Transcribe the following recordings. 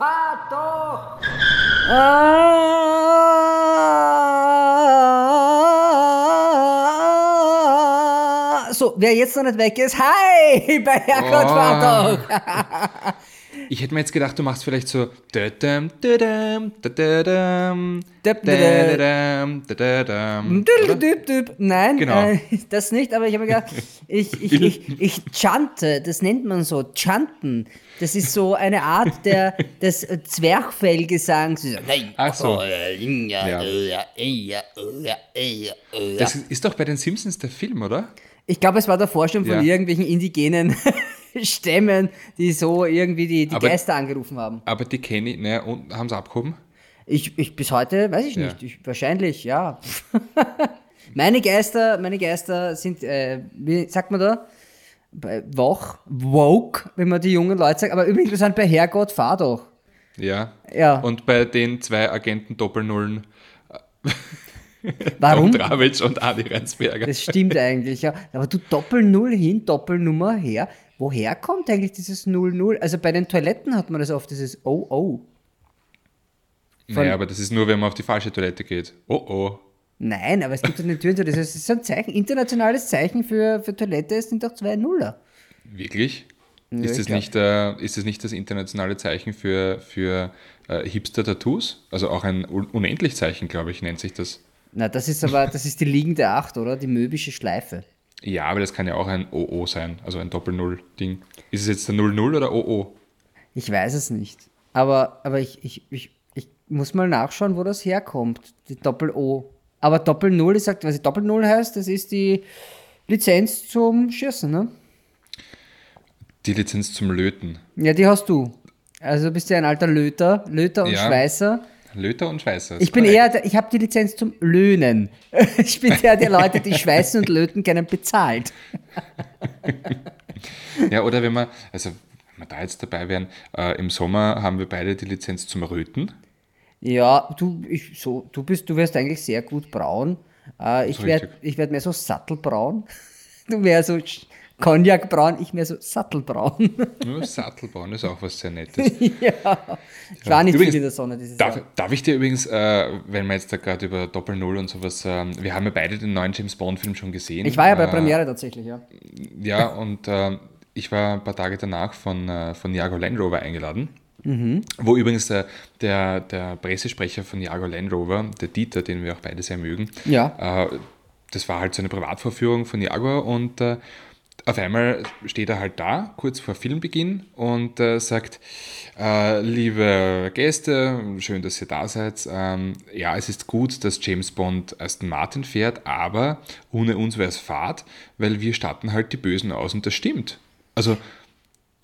fahr doch! Ah, so, wer jetzt noch nicht weg ist, hi, bei Herrgott Oh. fahr doch! Ich hätte mir jetzt gedacht, du machst vielleicht so. Nein, Genau. äh, das nicht, aber ich habe mir gedacht, ich, ich, ich, ich chante, das nennt man so, chanten. Das ist so eine Art der, des Zwerchfellgesangs. Ach so. Das ist doch bei den Simpsons der Film, oder? Ich glaube, es war der Vorstand von Ja. irgendwelchen indigenen Stämmen, die so irgendwie die, die Aber- Geister angerufen haben. Aber die kenne ich, naja, und haben sie abgehoben? Ich, ich bis heute, weiß ich Ja. nicht. Ich, wahrscheinlich, ja. meine Geister, meine Geister sind, äh, wie sagt man da? Bei wach, woke, wenn man die jungen Leute sagt. Aber übrigens, wir sind bei Herrgott, fahr doch. Ja. Ja. Und bei den zwei Agenten Doppelnullen, Warum? Dravic und Adi Reinsberger. Das stimmt eigentlich, ja. Aber du Doppel-Null hin, Doppelnummer her. Woher kommt eigentlich dieses 0-0? Also bei den Toiletten hat man das oft, dieses Oh-Oh. naja, aber das ist nur, wenn man auf die falsche Toilette geht. Oh oh. Nein, aber es gibt eine Tür, das ist ein Zeichen, internationales Zeichen für, für Toilette, es sind doch zwei Nuller. Wirklich? Ja, ist, das glaub. nicht, äh, ist das nicht das internationale Zeichen für, für äh, Hipster-Tattoos? Also auch ein Un Unendlich-Zeichen, glaube ich, nennt sich das. Na, das ist aber, das ist die liegende Acht, oder? Die möbische Schleife. Ja, aber das kann ja auch ein OO sein, also ein Doppel-Null-Ding. Ist es jetzt der 00 oder OO? Ich weiß es nicht. Aber, aber ich, ich, ich, ich muss mal nachschauen, wo das herkommt. Die Doppel-O. Aber Doppel-Null, ich sag, was die Doppel-Null heißt, das ist die Lizenz zum Schießen, ne? Die Lizenz zum Löten. Ja, die hast du. Also du bist ja ein alter Löter, Löter und Ja. Schweißer. Löter und Schweißer. Ich bin korrekt. eher, ich habe die Lizenz zum Löhnen. Ich bin der, der Leute, die schweißen und löten, gerne bezahlt. Ja, oder wenn wir, also wenn wir da jetzt dabei wären, äh, im Sommer haben wir beide die Lizenz zum Röten. Ja, du, ich, so, du bist, du wirst eigentlich sehr gut braun. Äh, ich werde werd mehr so sattelbraun. Du mehr so Cognacbraun, ich mehr so sattelbraun. Nur Sattelbauen ist auch was sehr Nettes. ja. Ich war nicht Übrigens, viel in der Sonne dieses Darf, Jahr. darf ich dir übrigens, äh, wenn wir jetzt da gerade über Doppel-Null und sowas, ähm, wir haben ja beide den neuen James Bond-Film schon gesehen. Ich war ja bei Äh, Premiere tatsächlich, ja. Ja, und äh, ich war ein paar Tage danach von, äh, von Jago Land Rover eingeladen. Mhm. Wo übrigens der, der, der Pressesprecher von Jago Land Rover, der Dieter, den wir auch beide sehr mögen, Ja. äh, das war halt so eine Privatvorführung von Jaguar und äh, auf einmal steht er halt da, kurz vor Filmbeginn und äh, sagt, äh, liebe Gäste, schön, dass ihr da seid. Ähm, ja, es ist gut, dass James Bond Aston Martin fährt, aber ohne uns wäre es Fahrt, weil wir statten halt die Bösen aus und das stimmt. Also,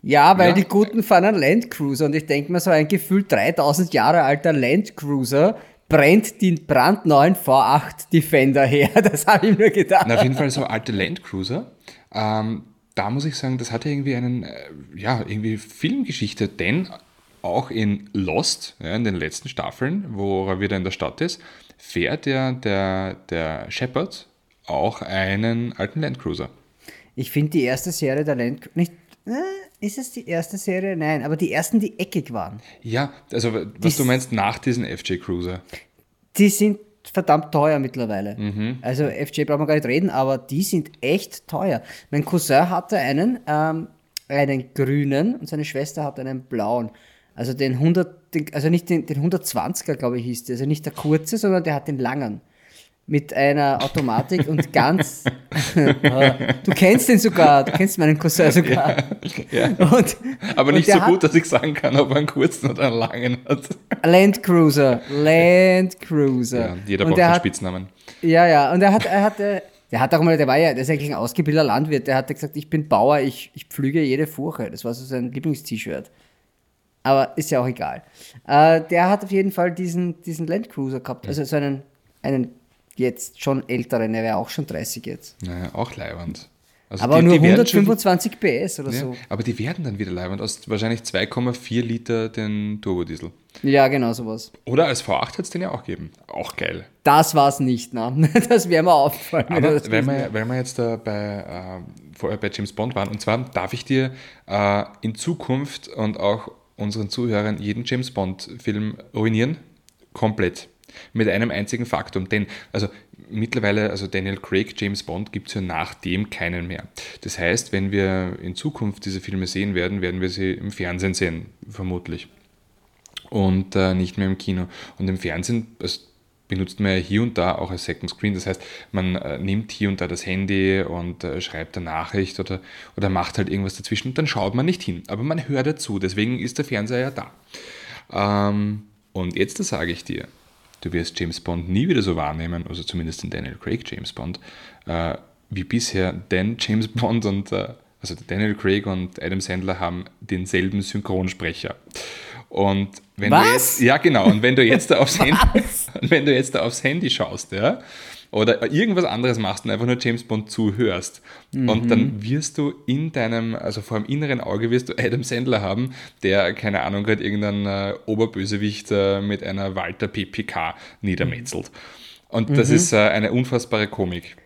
Ja, weil Ja. die Guten fahren einen Landcruiser und ich denke mir, so ein gefühlt 3000 Jahre alter Landcruiser brennt den brandneuen V8 Defender her. Das habe ich mir gedacht. na, auf jeden Fall so alte Landcruiser. Ähm, da muss ich sagen, das hat ja irgendwie einen, äh, ja, irgendwie Filmgeschichte, denn auch in Lost, ja, in den letzten Staffeln, wo er wieder in der Stadt ist, fährt ja der, der Shepard auch einen alten Landcruiser. Ich finde die erste Serie der Land... Nicht, äh, ist es die erste Serie? Nein, aber die ersten, die eckig waren. Ja, also was Dies- du meinst nach diesen FJ Cruiser. Die sind verdammt teuer mittlerweile. Mhm. Also FJ brauchen wir gar nicht reden, aber die sind echt teuer. Mein Cousin hatte einen, ähm, einen grünen und seine Schwester hatte einen blauen. Also den 100, den, also nicht den, den 120er, glaube ich, hieß der. Also nicht der kurze, sondern der hat den langen. Mit einer Automatik und ganz. du kennst den sogar, du kennst meinen Cousin sogar. Ja. Und, Aber nicht so gut, dass ich sagen kann, ob er einen kurzen oder einen langen hat. Land Cruiser, Land Cruiser. Ja, jeder und braucht einen hat, Spitznamen. Ja, ja, und er hat, er hatte, der hat auch mal, der war ja, der ist eigentlich ein ausgebildeter Landwirt, der hat gesagt, ich bin Bauer, ich, ich pflüge jede Furche. Das war so sein Lieblingst-T-Shirt. Aber ist ja auch egal. Äh, der hat auf jeden Fall diesen, diesen Land Cruiser gehabt, also so einen, einen jetzt schon älteren, er wäre auch schon 30 jetzt. Naja, auch leiwand. Also Aber die- nur die werden schon- 125 PS oder Ja, so. aber die werden dann wieder leibend aus wahrscheinlich 2,4 Liter den Turbodiesel. Ja, genau sowas. Oder als V8 hat es den ja auch gegeben. Auch geil. Das war's nicht, ne? Das wäre mir aufgefallen. wenn er Aber gewesen wir, weil wir jetzt da bei, äh, vorher bei James Bond waren, und zwar darf ich dir äh, in Zukunft und auch unseren Zuhörern jeden James Bond-Film ruinieren. Komplett. Mit einem einzigen Faktum. Denn, also mittlerweile, also Daniel Craig, James Bond, gibt es ja nach dem keinen mehr. Das heißt, wenn wir in Zukunft diese Filme sehen werden, werden wir sie im Fernsehen sehen, vermutlich. Und äh, nicht mehr im Kino. Und im Fernsehen, also benutzt man ja hier und da auch als Second Screen. Das heißt, man äh, nimmt hier und da das Handy und äh, schreibt eine Nachricht oder, oder macht halt irgendwas dazwischen und dann schaut man nicht hin. Aber man hört dazu, deswegen ist der Fernseher ja da. Ähm, und jetzt sage ich dir, du wirst James Bond nie wieder so wahrnehmen, also zumindest den Daniel Craig James Bond, äh, wie bisher, denn James Bond und äh, also Daniel Craig und Adam Sandler haben denselben Synchronsprecher. Und wenn Was? du jetzt, ja genau, und wenn du jetzt da aufs Handy, wenn du jetzt da aufs Handy schaust, ja, oder irgendwas anderes machst und einfach nur James Bond zuhörst Mhm. und dann wirst du in deinem, also vor dem inneren Auge wirst du Adam Sandler haben, der, keine Ahnung, gerade irgendeinen äh, Oberbösewicht äh, mit einer Walter PPK niedermetzelt. Und das Mhm. ist äh, eine unfassbare Komik.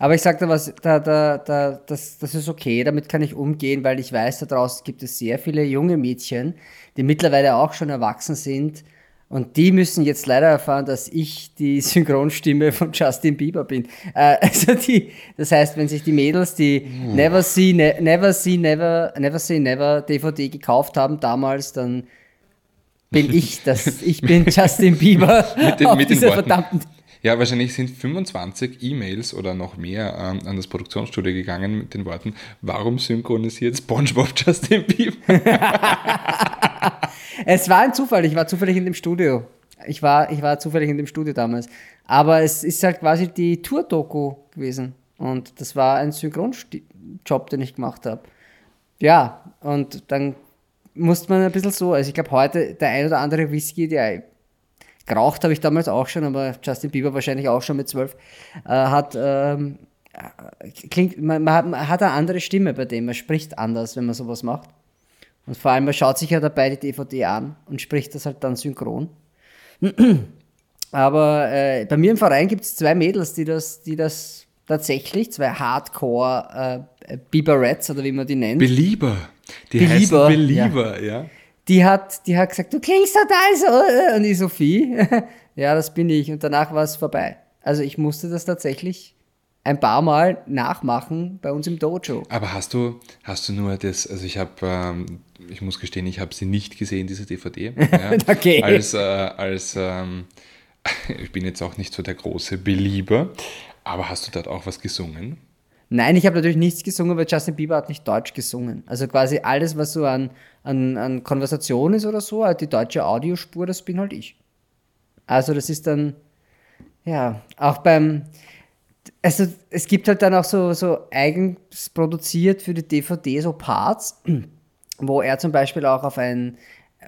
Aber ich sag dir was, da, da, da, das, das ist okay, damit kann ich umgehen, weil ich weiß, da draußen gibt es sehr viele junge Mädchen, die mittlerweile auch schon erwachsen sind. Und die müssen jetzt leider erfahren, dass ich die Synchronstimme von Justin Bieber bin. Äh, also die, das heißt, wenn sich die Mädels die Never See, ne, Never See, Never, Never See, Never DVD gekauft haben damals, dann bin ich das. Ich bin Justin Bieber Mit den- auf mit den dieser verdammten Ja, wahrscheinlich sind 25 E-Mails oder noch mehr ähm, an das Produktionsstudio gegangen mit den Worten, warum synchronisiert SpongeBob Justin Bieber? Es war ein Zufall, ich war zufällig in dem Studio. Ich war, ich war zufällig in dem Studio damals. Aber es ist halt quasi die Tour-Doku gewesen. Und das war ein Synchronjob, den ich gemacht habe. Ja, und dann musste man ein bisschen so, also ich glaube heute der ein oder andere Whisky, der geraucht habe ich damals auch schon, aber Justin Bieber wahrscheinlich auch schon mit zwölf, äh, hat, ähm, äh, klingt, man, man, hat, man hat eine andere Stimme bei dem, man spricht anders, wenn man sowas macht. Und vor allem, man schaut sich ja dabei die DVD an und spricht das halt dann synchron. Aber äh, bei mir im Verein gibt es zwei Mädels, die das, die das tatsächlich, zwei Hardcore äh, Biberets oder wie man die nennt, Belieber. Die Belieber, heißen Belieber, ja. die hat, die hat gesagt, du klingst total so. Und ich, Sophie, ja, das bin ich. Und danach war es vorbei. Also ich musste das tatsächlich ein paar Mal nachmachen bei uns im Dojo. Aber hast du, hast du nur das, also ich habe, ähm, ich muss gestehen, ich habe sie nicht gesehen, diese DVD. Ja, Okay. Als, äh, als ähm, ich bin jetzt auch nicht so der große Belieber, aber hast du dort auch was gesungen? Nein, ich habe natürlich nichts gesungen, weil Justin Bieber hat nicht Deutsch gesungen. Also quasi alles, was so an, an, an Konversation ist oder so, halt die deutsche Audiospur, das bin halt ich. Also das ist dann, ja, auch beim, also es gibt halt dann auch so, so eigens produziert für die DVD so Parts, wo er zum Beispiel auch auf ein,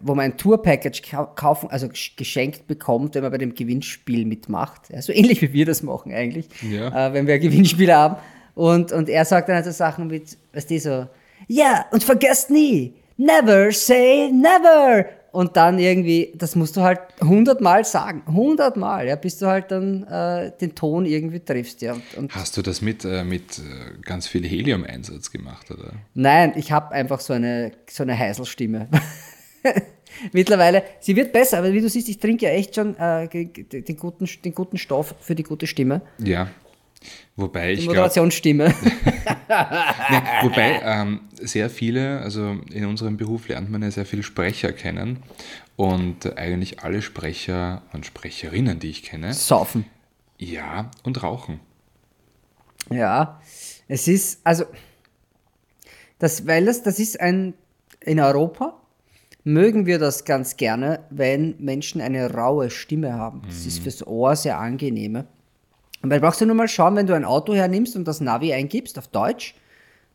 wo man ein Tour-Package kau- kaufen, also gesch- geschenkt bekommt, wenn man bei dem Gewinnspiel mitmacht. Ja, so ähnlich wie wir das machen eigentlich, Ja. äh, wenn wir ein Gewinnspiel haben. Und, und er sagt dann halt so Sachen mit, weißt du, so, ja, und vergesst nie, never say never. Und dann irgendwie, das musst du halt hundertmal sagen, hundertmal, ja, bis du halt dann äh, den Ton irgendwie triffst, ja. Und, und Hast du das mit, äh, mit äh, ganz viel Helium-Einsatz gemacht, oder? Nein, ich habe einfach so eine, so eine Heiselstimme. Mittlerweile, sie wird besser, aber wie du siehst, ich trinke ja echt schon äh, den, guten, den guten Stoff für die gute Stimme. Ja. Wobei Die ich Moderationsstimme. wobei ähm, sehr viele, also in unserem Beruf lernt man ja sehr viele Sprecher kennen und eigentlich alle Sprecher und Sprecherinnen, die ich kenne, Saufen. ja und rauchen. Ja, es ist, also, das, weil das, das ist ein, in Europa mögen wir das ganz gerne, wenn Menschen eine raue Stimme haben. Das ist fürs Ohr sehr angenehme. Und weil brauchst du nur mal schauen, wenn du ein Auto hernimmst und das Navi eingibst auf Deutsch,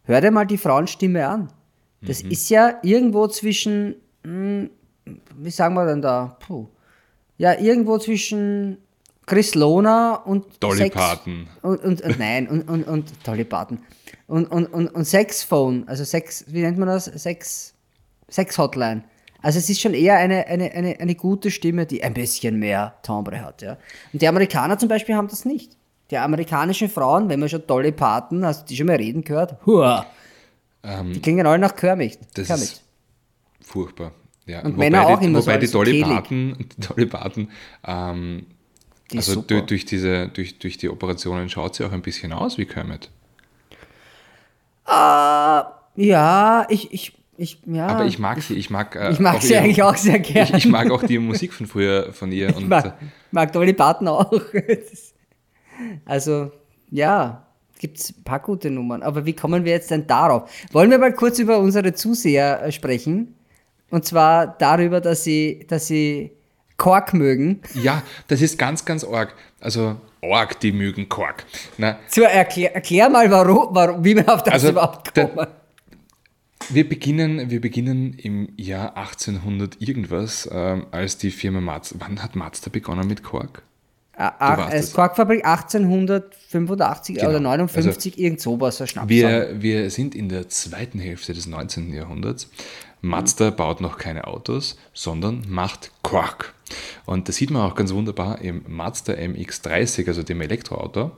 hör dir mal die Frauenstimme an. Das ist ja irgendwo zwischen, hm, wie sagen wir denn da? Puh. Ja, irgendwo zwischen Chris Lona und Dolly Sex- Parton. Und, und, und nein, und, und, und Dolly Parton. Und, und, und, und Sexphone, also Sex, wie nennt man das? Sex, Sex-Hotline. Also es ist schon eher eine, eine, eine, eine gute Stimme, die ein bisschen mehr Timbre hat, ja. Und die Amerikaner zum Beispiel haben das nicht. Die amerikanischen Frauen, wenn man schon Dolly Parton, hast du die schon mal reden gehört? Hua. die klingen alle nach Kermit. Das Kermit. ist furchtbar. Ja, Und wobei Männer auch die, immer so Wobei die Dolly. Parton, Dolly Parton ähm, Die also durch, durch, diese, durch, durch die Operationen schaut sie auch ein bisschen aus wie Kermit. Ja, ich, ich, ich, ja. Aber ich mag sie, ich mag äh, Ich mag sie ihre- eigentlich auch sehr gerne. Ich, ich mag auch die Musik von früher von ihr. Ich Und, mag, äh, mag Dolly Parton auch. Also, ja, gibt es ein paar gute Nummern. Aber wie kommen wir jetzt denn darauf? Wollen wir mal kurz über unsere Zuseher äh, sprechen? Und zwar darüber, dass sie, dass sie Kork mögen. ja, das ist ganz, ganz arg. Also arg, die mögen Kork. Na, So, erklär, erklär mal, warum, warum, wie wir auf das Also, überhaupt kommen. Wir beginnen, wir beginnen im Jahr 1800 irgendwas, ähm, als die Firma Mazda. Wann hat Mazda begonnen mit Kork? Ah, warst als. Korkfabrik 1885 Genau. oder 59, irgend sowas, Schnaps. Wir, wir sind in der zweiten Hälfte des 19. Jahrhunderts. Mazda baut noch keine Autos, sondern macht Quark. Und das sieht man auch ganz wunderbar im Mazda MX-30, also dem Elektroauto.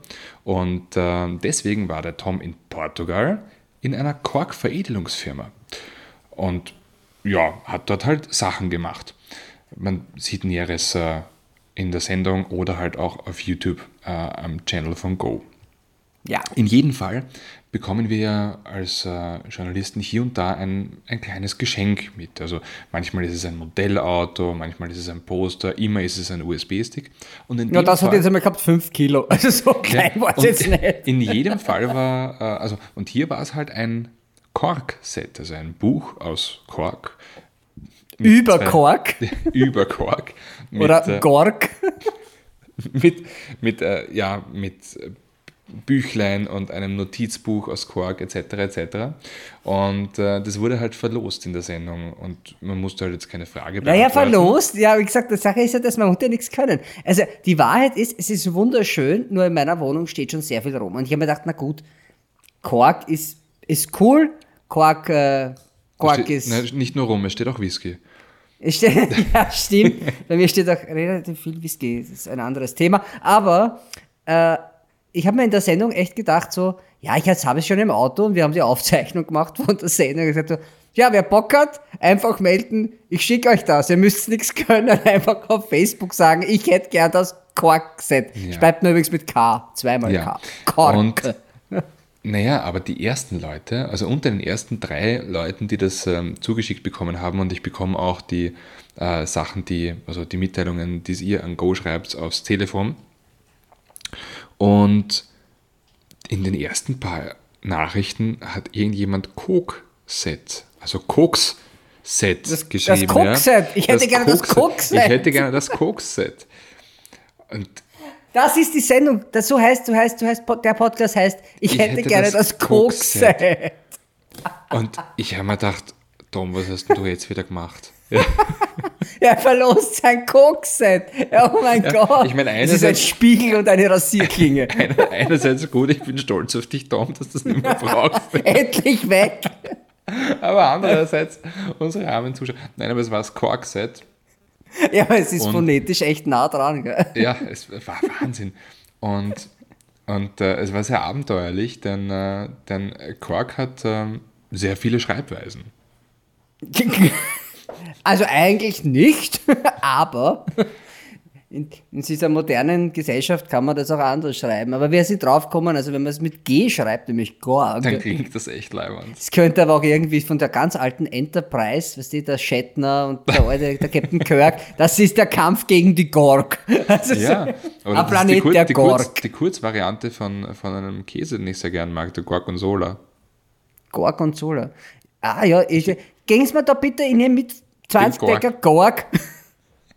Und ähm, deswegen war der Tom in Portugal in einer Quark-Veredelungsfirma. Und ja, hat dort halt Sachen gemacht. Man sieht Näheres äh, in der Sendung oder halt auch auf YouTube äh, am Channel von Go. Ja, In jedem Fall bekommen wir ja als äh, Journalisten hier und da ein, ein kleines Geschenk mit. Also manchmal ist es ein Modellauto, manchmal ist es ein Poster, immer ist es ein USB-Stick. Und in ja das hat Fall- jetzt einmal gehabt 5 Kilo. Also so klein war es jetzt nicht. In jedem Fall war, äh, also, und hier war es halt ein Kork-Set, also ein Buch aus Kork. Über Kork über Kork. Mit, oder äh, Gork. mit, mit, äh, ja, mit äh, Büchlein und einem Notizbuch aus Quark etc. etc. Und äh, das wurde halt verlost in der Sendung und man musste halt jetzt keine Frage Naja, beantworten. verlost. Ja, wie gesagt, die Sache ist ja, dass man ja nichts können. Also die Wahrheit ist, es ist wunderschön, nur in meiner Wohnung steht schon sehr viel rum. Und ich habe mir gedacht, na gut, Quark ist, ist cool. Quark, äh, Quark Steht, ist. nein, nicht nur rum, es steht auch Whisky. Steht, ja, stimmt. Bei mir steht auch relativ viel Whisky. Das ist ein anderes Thema. Aber äh, ich habe mir in der Sendung echt gedacht, so, ja, ich jetzt habe es schon im Auto und wir haben die Aufzeichnung gemacht von der Sendung. Ich gesagt, so, ja, wer Bock hat, einfach melden. Ich schicke euch das. Ihr müsst nichts können. Einfach auf Facebook sagen, ich hätte gern das Quark-Set. Ja. Schreibt mir übrigens mit K. Zweimal Ja. K. Kork. Und naja, aber die ersten Leute, also unter den ersten drei Leuten, die das ähm, zugeschickt bekommen haben, und ich bekomme auch die äh, Sachen, die, also die Mitteilungen, die ihr an Go schreibt, aufs Telefon. Und in den ersten paar Nachrichten hat irgendjemand Coke-Set, also Koks-Set Das- geschrieben. das Coke-Set. Ich hätte gerne das Coke-Set. Ich hätte gerne das Coke-Set. Und Das ist die Sendung. Das so heißt, du heißt, du heißt, der Podcast heißt, ich, Ich hätte, hätte gerne das das Coke-Set. Und ich habe mir gedacht, Tom, was hast du jetzt wieder gemacht? Ja, Er verlost sein Coke-Set. Oh mein Gott. ich meine, es ist ein einerseits- Spiegel und eine Rasierklinge. einer- einerseits gut, ich bin stolz auf dich, Tom, dass du das nicht mehr brauchst. Endlich weg. Aber andererseits, unsere armen Zuschauer. Nein, aber es war das Quark-Set. Ja, aber es ist Und- phonetisch echt nah dran. Gell? Ja, es war Wahnsinn. Und, und äh, es war sehr abenteuerlich, denn, äh, denn Quark hat ähm, sehr viele Schreibweisen. Also eigentlich nicht, aber in, in dieser modernen Gesellschaft kann man das auch anders schreiben. Aber wer sie draufkommen, also wenn man es mit G schreibt, nämlich Gorg, Dann klingt das echt leibend. Es könnte aber auch irgendwie von der ganz alten Enterprise, weißt du, der Shatner und der alte, der Captain Kirk, das ist der Kampf gegen die Gorg. Also Ja, so, aber ein das ist die, Planet Kur der die, Kurz Gorg. die Kurzvariante von, von einem Käse, den ich sehr gern mag, der Gorgonzola. Gorgonzola. Ah ja, ich, gehen Sie mir da bitte, ich nehme mit 20 Den Gorg. Decker Gorg.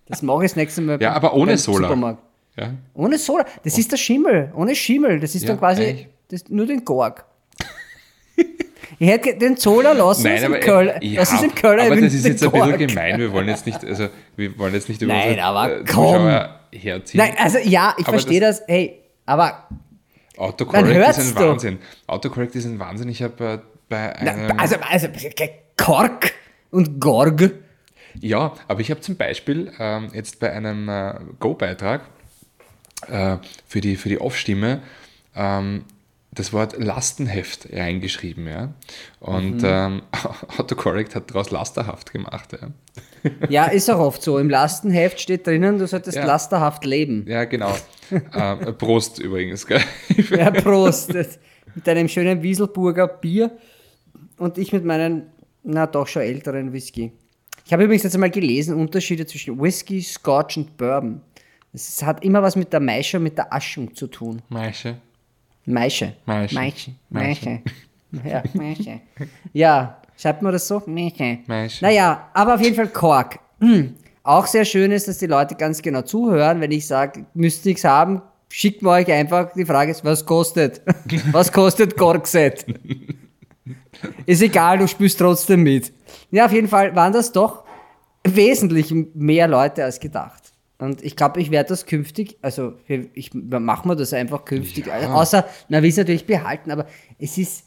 Das mache ich das nächste Mal. Ja, aber ohne beim Sola. Supermarkt. Ja, Ohne Sola. Das ist der Schimmel. Ohne Schimmel. Das ist Ja, dann quasi das, nur den Gorg. Ich hätte den Zola lassen Nein, aber, Köln. ja, das ist im Köln. aber das ist jetzt ein bisschen gemein. Wir wollen jetzt nicht, also wir wollen jetzt nicht über Nein, unsere aber äh, komm. Herziehen. Nein, also ja, ich Aber verstehe das, Hey, aber Autocorrect ist ein. Wahnsinn. Autocorrect ist ein Wahnsinn. Ich habe äh, bei einem... na, also, also Kork und Gorg. Ja, aber ich habe zum Beispiel ähm, jetzt bei einem äh, Go-Beitrag äh, für die, für die Off-Stimme ähm, das Wort Lastenheft reingeschrieben, ja. Und Mhm. ähm, Autocorrect hat daraus lasterhaft gemacht, ja. Ja, ist auch oft so. Im Lastenheft steht drinnen, du solltest Ja. lasterhaft leben. Ja, genau. ähm, Prost übrigens, gell? Ja, Prost. Mit einem schönen Wieselburger Bier und ich mit meinem, na doch schon älteren Whisky. Ich habe übrigens jetzt einmal gelesen, Unterschiede zwischen Whisky, Scotch und Bourbon. Es hat immer was mit der Maische und mit der Aschung zu tun. Maische. Maische. Maische. Maische. Maische. Ja, Maische. Ja, schreibt man das so? Maische. Maische. Naja, aber auf jeden Fall Kork. Hm. Auch sehr schön ist, dass die Leute ganz genau zuhören, wenn ich sage, müsst nichts haben, schickt mir euch einfach die Frage, ist, was kostet? Was kostet Korkset? Ist egal, du spürst trotzdem mit. Ja, auf jeden Fall waren das doch wesentlich mehr Leute als gedacht. Und ich glaube, ich werde das künftig, also ich machen wir das einfach künftig. Ja. Außer, man will es natürlich behalten, aber es ist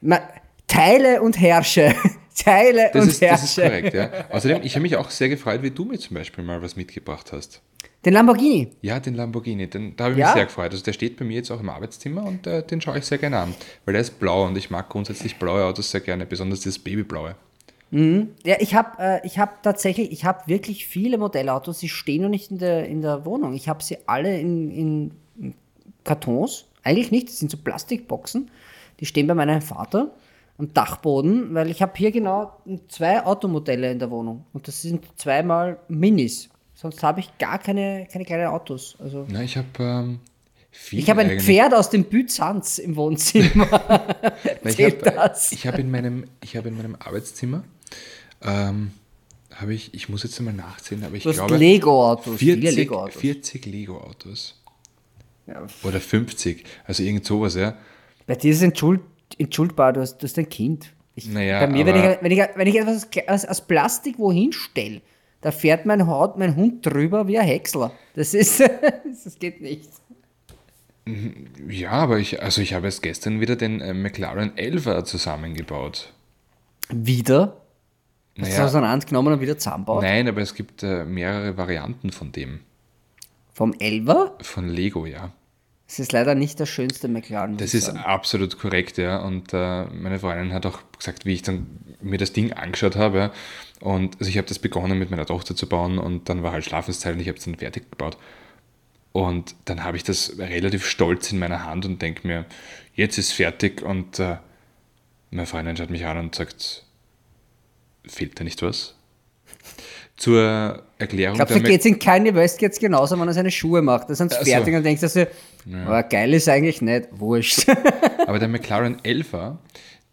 man, Teile und Herrsche. Teile Das und ist, das ist Herrsche. korrekt, ja. Außerdem, ich habe mich auch sehr gefreut, wie du mir zum Beispiel mal was mitgebracht hast. Den Lamborghini. Ja, den Lamborghini, den, da habe ich Ja? mich sehr gefreut. Also der steht bei mir jetzt auch im Arbeitszimmer und äh, den schaue ich sehr gerne an, weil der ist blau und ich mag grundsätzlich blaue Autos sehr gerne, besonders das Babyblaue. Ja, ich habe äh, ich hab tatsächlich, ich habe wirklich viele Modellautos, die stehen noch nicht in der, in der Wohnung. Ich habe sie alle in, in Kartons. Eigentlich nicht, das sind so Plastikboxen. Die stehen bei meinem Vater am Dachboden, weil ich habe hier genau zwei Automodelle in der Wohnung. Und das sind zweimal Minis. Sonst habe ich gar keine, keine kleinen Autos. Also Na, ich habe ähm, ich habe ein. Pferd aus dem Byzanz im Wohnzimmer. Na, ich habe hab in, meinem, ich hab in meinem Arbeitszimmer, ähm, habe ich, ich muss jetzt einmal nachzählen, aber ich Du glaube Lego-Autos, viele 40, Lego-Autos. 40 Lego-Autos. Ja. Oder 50, also irgend sowas, ja. Bei dir ist es entschuld, entschuldbar, du hast, du hast ein Kind. Ich, Naja, bei mir, wenn ich, wenn, ich, wenn ich etwas aus, aus Plastik wohin stelle, da fährt mein, Haut, mein Hund drüber wie ein Häcksler. Das ist, das geht nicht. Ja, aber ich, also ich habe erst gestern wieder den äh, McLaren 11er zusammengebaut. Wieder? Hast du Naja, auseinandergenommen und wieder zusammenbaut? nein, aber es gibt äh, mehrere Varianten von dem. Vom Elver? Von Lego, ja. Das ist leider nicht der schönste McLaren. Das ist sagen. absolut korrekt, ja. Und äh, meine Freundin hat auch gesagt, wie ich dann mir das Ding angeschaut habe. ja. Und also ich habe das begonnen mit meiner Tochter zu bauen und dann war halt Schlafenszeit und ich habe es dann fertig gebaut. Und dann habe ich das relativ stolz in meiner Hand und denke mir, jetzt ist fertig. Und äh, meine Freundin schaut mich an und sagt, fehlt da nicht was? Zur Erklärung Ich glaube, da geht es in Kanye West geht's genauso, wenn er seine Schuhe macht. Da sind sie so. fertig und denkst du so, aber geil ist eigentlich nicht. Wurscht. Aber der McLaren 11er,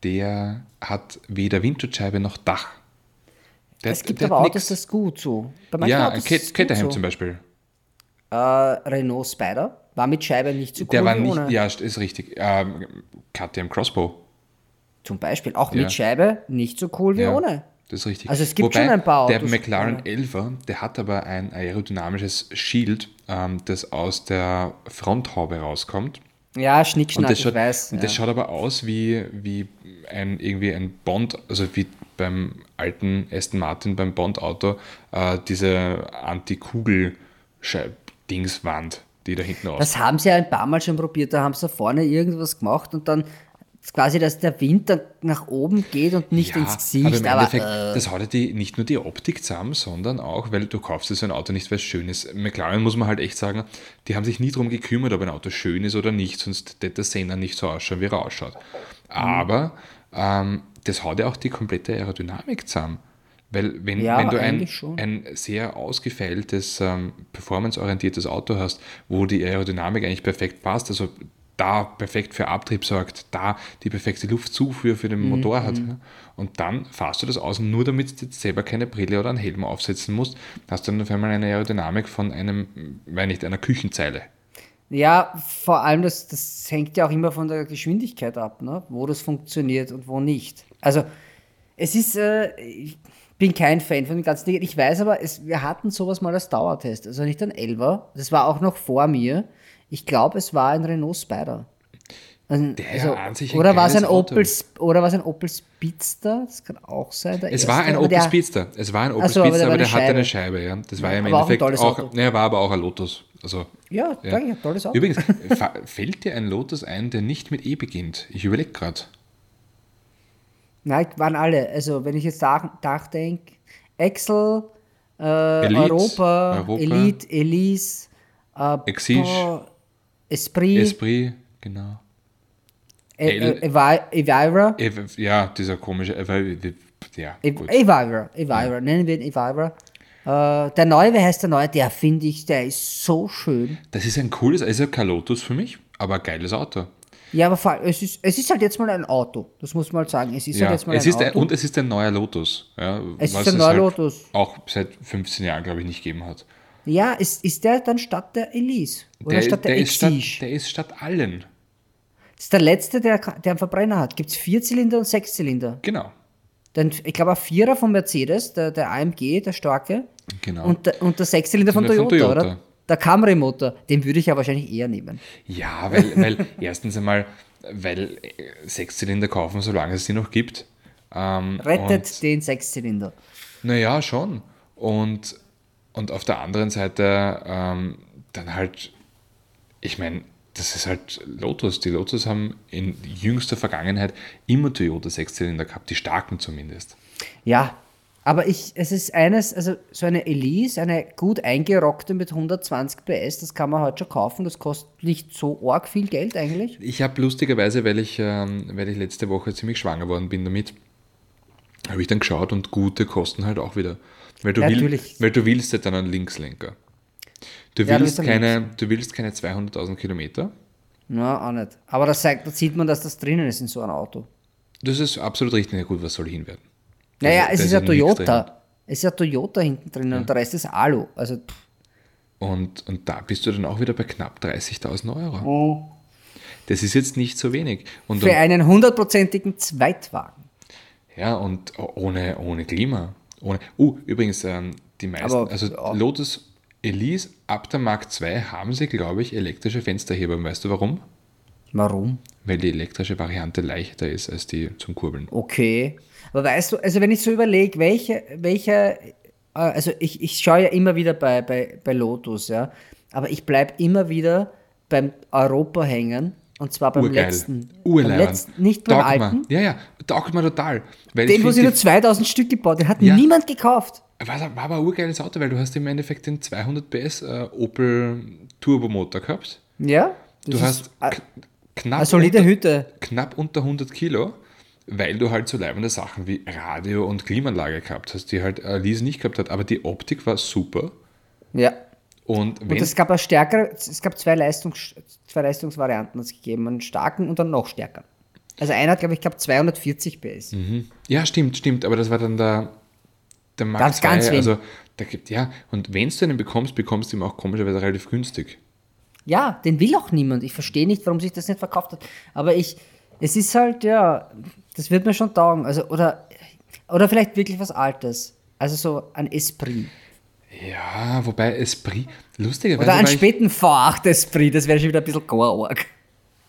der hat weder Windschutzscheibe noch Dach. Der, es gibt der aber hat Autos, nix. das ist gut so. Ja, Autos es Caterham gut zum so. Beispiel. Äh, Renault Spider war mit Scheibe nicht so cool Der war nicht, ohne. ja, ist richtig. Ähm, KTM Crossbow. Zum Beispiel. Auch Ja. mit Scheibe nicht so cool wie Ja, ohne. Das ist richtig. Also es gibt Wobei, schon ein paar Der Autos McLaren ohne. 11er, der hat aber ein aerodynamisches Shield, ähm, das aus der Fronthaube rauskommt. Ja, Und Schnickschnack, das, ich schaut, weiß. und ja. das schaut aber aus wie, wie ein, irgendwie ein Bond, also wie beim alten Aston Martin beim Bond-Auto, äh, diese Anti-Kugel-Dingswand, die da hinten raus. Das haben sie ja ein paar Mal schon probiert. Da haben sie vorne irgendwas gemacht und dann quasi, dass der Wind dann nach oben geht und nicht ins Gesicht. Aber im Aber, Endeffekt, äh, das haut ja die, nicht nur die Optik zusammen, sondern auch, weil du kaufst dir so ein Auto nicht, weil es schön ist. McLaren muss man halt echt sagen, die haben sich nie darum gekümmert, ob ein Auto schön ist oder nicht, sonst hätte der Sehner nicht so ausschauen, wie er ausschaut. Aber ähm, das haut ja auch die komplette Aerodynamik zusammen. Weil wenn, Ja, wenn du ein, ein sehr ausgefeiltes, ähm, performanceorientiertes Auto hast, wo die Aerodynamik eigentlich perfekt passt, also da perfekt für Abtrieb sorgt, da die perfekte Luftzufuhr für den Mhm, Motor hat. ja. Und dann fahrst du das aus, nur damit du jetzt selber keine Brille oder einen Helm aufsetzen musst, hast du dann auf einmal eine Aerodynamik von einem, weil nicht einer Küchenzeile. ja, vor allem, das, das hängt ja auch immer von der Geschwindigkeit ab, ne? wo das funktioniert und wo nicht. Also, es ist, äh, ich bin kein Fan von den ganzen Dingen. Ich weiß aber, es, wir hatten sowas mal als Dauertest. Also nicht ein Elver, das war auch noch vor mir. Ich glaube, es war ein Renault Spider. Sich ein oder war es ein Auto. Opel, oder war es ein Opel Speedster? Das kann auch sein. Es war ein aber Opel der- Speedster. Es war ein Opel so, aber Speedster, der aber war der eine hatte eine Scheibe, ja. Das war ja im aber auch ein Endeffekt auch, Auto. ne, war aber auch ein Lotus. Also, Ja, ja. danke, tolles Auto. Übrigens, fällt dir ein Lotus ein, der nicht mit E beginnt? Ich überlege gerade. Nein, waren alle. Also, wenn ich jetzt nach- nachdenke, Excel, äh, Elite, Europa, Europa. Elite, Elise, äh, Exige. Esprit, Esprit, genau. E- El- E- Evi- Evira, Ev- Ja, dieser komische. Ev- Ja. Evira, Evira, nennen wir ihn Evira. Äh, der neue, wer heißt der neue? Der finde ich, der ist so schön. Das ist ein cooles, also kein Lotus für mich, aber ein geiles Auto. Ja, aber vor allem, es ist, es ist halt jetzt mal ein Auto. Das muss man halt sagen. Es ist Ja, halt jetzt mal es ein ist ein, Auto. und es ist ein neuer Lotus. Ja, Es ist ein neuer halt Lotus. Auch seit 15 Jahren, glaube ich, nicht gegeben hat. Ja, ist, ist der dann statt der Elise? Oder Der, statt der, der, ist statt, der ist statt allen. Das ist der letzte, der, der einen Verbrenner hat. Gibt es Vierzylinder und Sechszylinder? Genau. Dann, ich glaube, ein Vierer von Mercedes, der, der AMG, der starke, genau. und der, und der Sechszylinder von Von Toyota, oder? Der Camry-Motor, den würde ich ja wahrscheinlich eher nehmen. Ja, weil, weil erstens einmal, weil äh, Sechszylinder kaufen, solange es die noch gibt. Ähm, Rettet den Sechszylinder. Naja, schon. Und, und auf der anderen Seite ähm, dann halt, ich meine, das ist halt Lotus. Die Lotus haben in jüngster Vergangenheit immer Toyota Sechszylinder gehabt, die starken zumindest. Ja, aber ich, es ist eines, also so eine Elise, eine gut eingerockte mit 120 PS, das kann man heute schon kaufen, das kostet nicht so arg viel Geld eigentlich. Ich habe lustigerweise, weil ich, ähm, weil ich letzte Woche ziemlich schwanger worden bin damit, habe ich dann geschaut und gute kosten halt auch wieder. Weil du, Ja, will, natürlich. weil du willst ja dann einen Linkslenker. Du Ja, du willst, willst einen keine, du willst keine 200.000 Kilometer. Na, auch nicht. Aber das zeigt, da sieht man, dass das drinnen ist in so einem Auto. Das ist absolut richtig. Ja, gut, was soll hinwerden? Naja, Da- es ist ja ja Toyota. Es ist ja Toyota hinten drin und der Rest ist Alu. Also, pff, Und, und da bist du dann auch wieder bei knapp 30.000 Euro. Oh. Das ist jetzt nicht so wenig. Und, für einen hundertprozentigen Zweitwagen. ja, und ohne, ohne Klima. Ohne, uh, übrigens, ähm, die meisten, Aber, also ja. Lotus Elise ab der Mark II haben sie, glaube ich, elektrische Fensterheber. Weißt du warum? Warum? Weil die elektrische Variante leichter ist als die zum Kurbeln. Okay. Aber weißt du, also wenn ich so überlege, welche, welche, äh, also ich, ich schaue ja immer wieder bei, bei, bei Lotus, ja, aber ich bleibe immer wieder beim Europa hängen und zwar beim Urgeil. letzten. Beim Urleibern. letzten nicht beim Taugt alten. Ja, ja, taugt mir total. Weil Den, wo sie nur 2000 Stück gebaut, den hat Ja. niemand gekauft. War, war aber ein urgeiles Auto, weil du hast im Endeffekt den 200 PS äh, Opel Turbomotor gehabt. Ja? Du hast knapp, eine solide unter, Hütte. knapp unter 100 Kilo, weil du halt so leibende Sachen wie Radio und Klimaanlage gehabt hast, die halt äh, Lise nicht gehabt hat. Aber die Optik war super. Ja. Und wenn, Und es gab eine stärkere, es gab zwei, Leistungs, zwei Leistungsvarianten, es gegeben, einen starken und einen noch stärker. Also einer hat, glaube ich, gehabt 240 PS. ja, stimmt, stimmt, aber das war dann der, der Mark Ganz, II, ganz wenig. also da gibt, ja, und wenn du einen bekommst, bekommst du ihn auch komischerweise relativ günstig. Ja, den will auch niemand. Ich verstehe nicht, warum sich das nicht verkauft hat. Aber ich, es ist halt, ja, das wird mir schon taugen. Also, oder, oder vielleicht wirklich was Altes. Also so ein Esprit. Ja, wobei Esprit, lustigerweise Oder einen späten V8 Esprit, das wäre schon wieder ein bisschen gar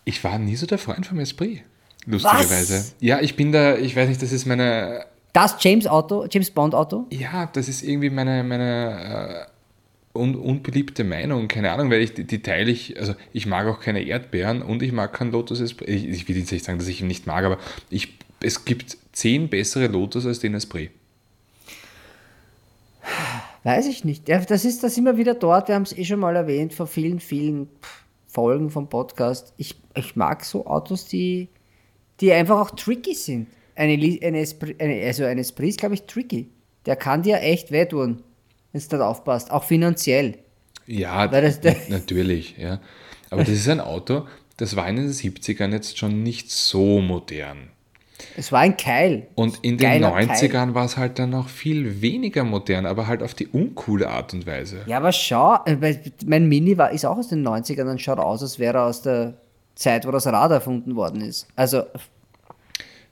ich war nie so der Freund vom Esprit. Lustigerweise. Ja, ich bin da, ich weiß nicht, das ist meine Das James Auto, James Bond Auto? Ja, das ist irgendwie meine, meine äh, un, unbeliebte Meinung, keine Ahnung, weil ich die, die teile ich, also ich mag auch keine Erdbeeren und ich mag keinen Lotus Esprit. Ich, ich will jetzt nicht sagen, dass ich ihn nicht mag, aber ich, es gibt zehn bessere Lotus als den Esprit. Weiß ich nicht. Das ist das immer wieder dort. Wir haben es eh schon mal erwähnt vor vielen, vielen Folgen vom Podcast. Ich, ich mag so Autos, die, die einfach auch tricky sind. Eine, eine Esprit, eine, also ein Esprit ist, glaube ich, tricky. Der kann dir echt wehtun, wenn es dort aufpasst. Auch finanziell. Ja, das- na- natürlich, ja. Aber das ist ein Auto, das war in den 70ern jetzt schon nicht so modern. Es war ein Keil. Und in den Geiler 90ern war es halt dann noch viel weniger modern, aber halt auf die uncoole Art und Weise. Ja, aber schau, äh, mein Mini war, ist auch aus den 90ern und schaut aus, als wäre er aus der Zeit, wo das Rad erfunden worden ist. Also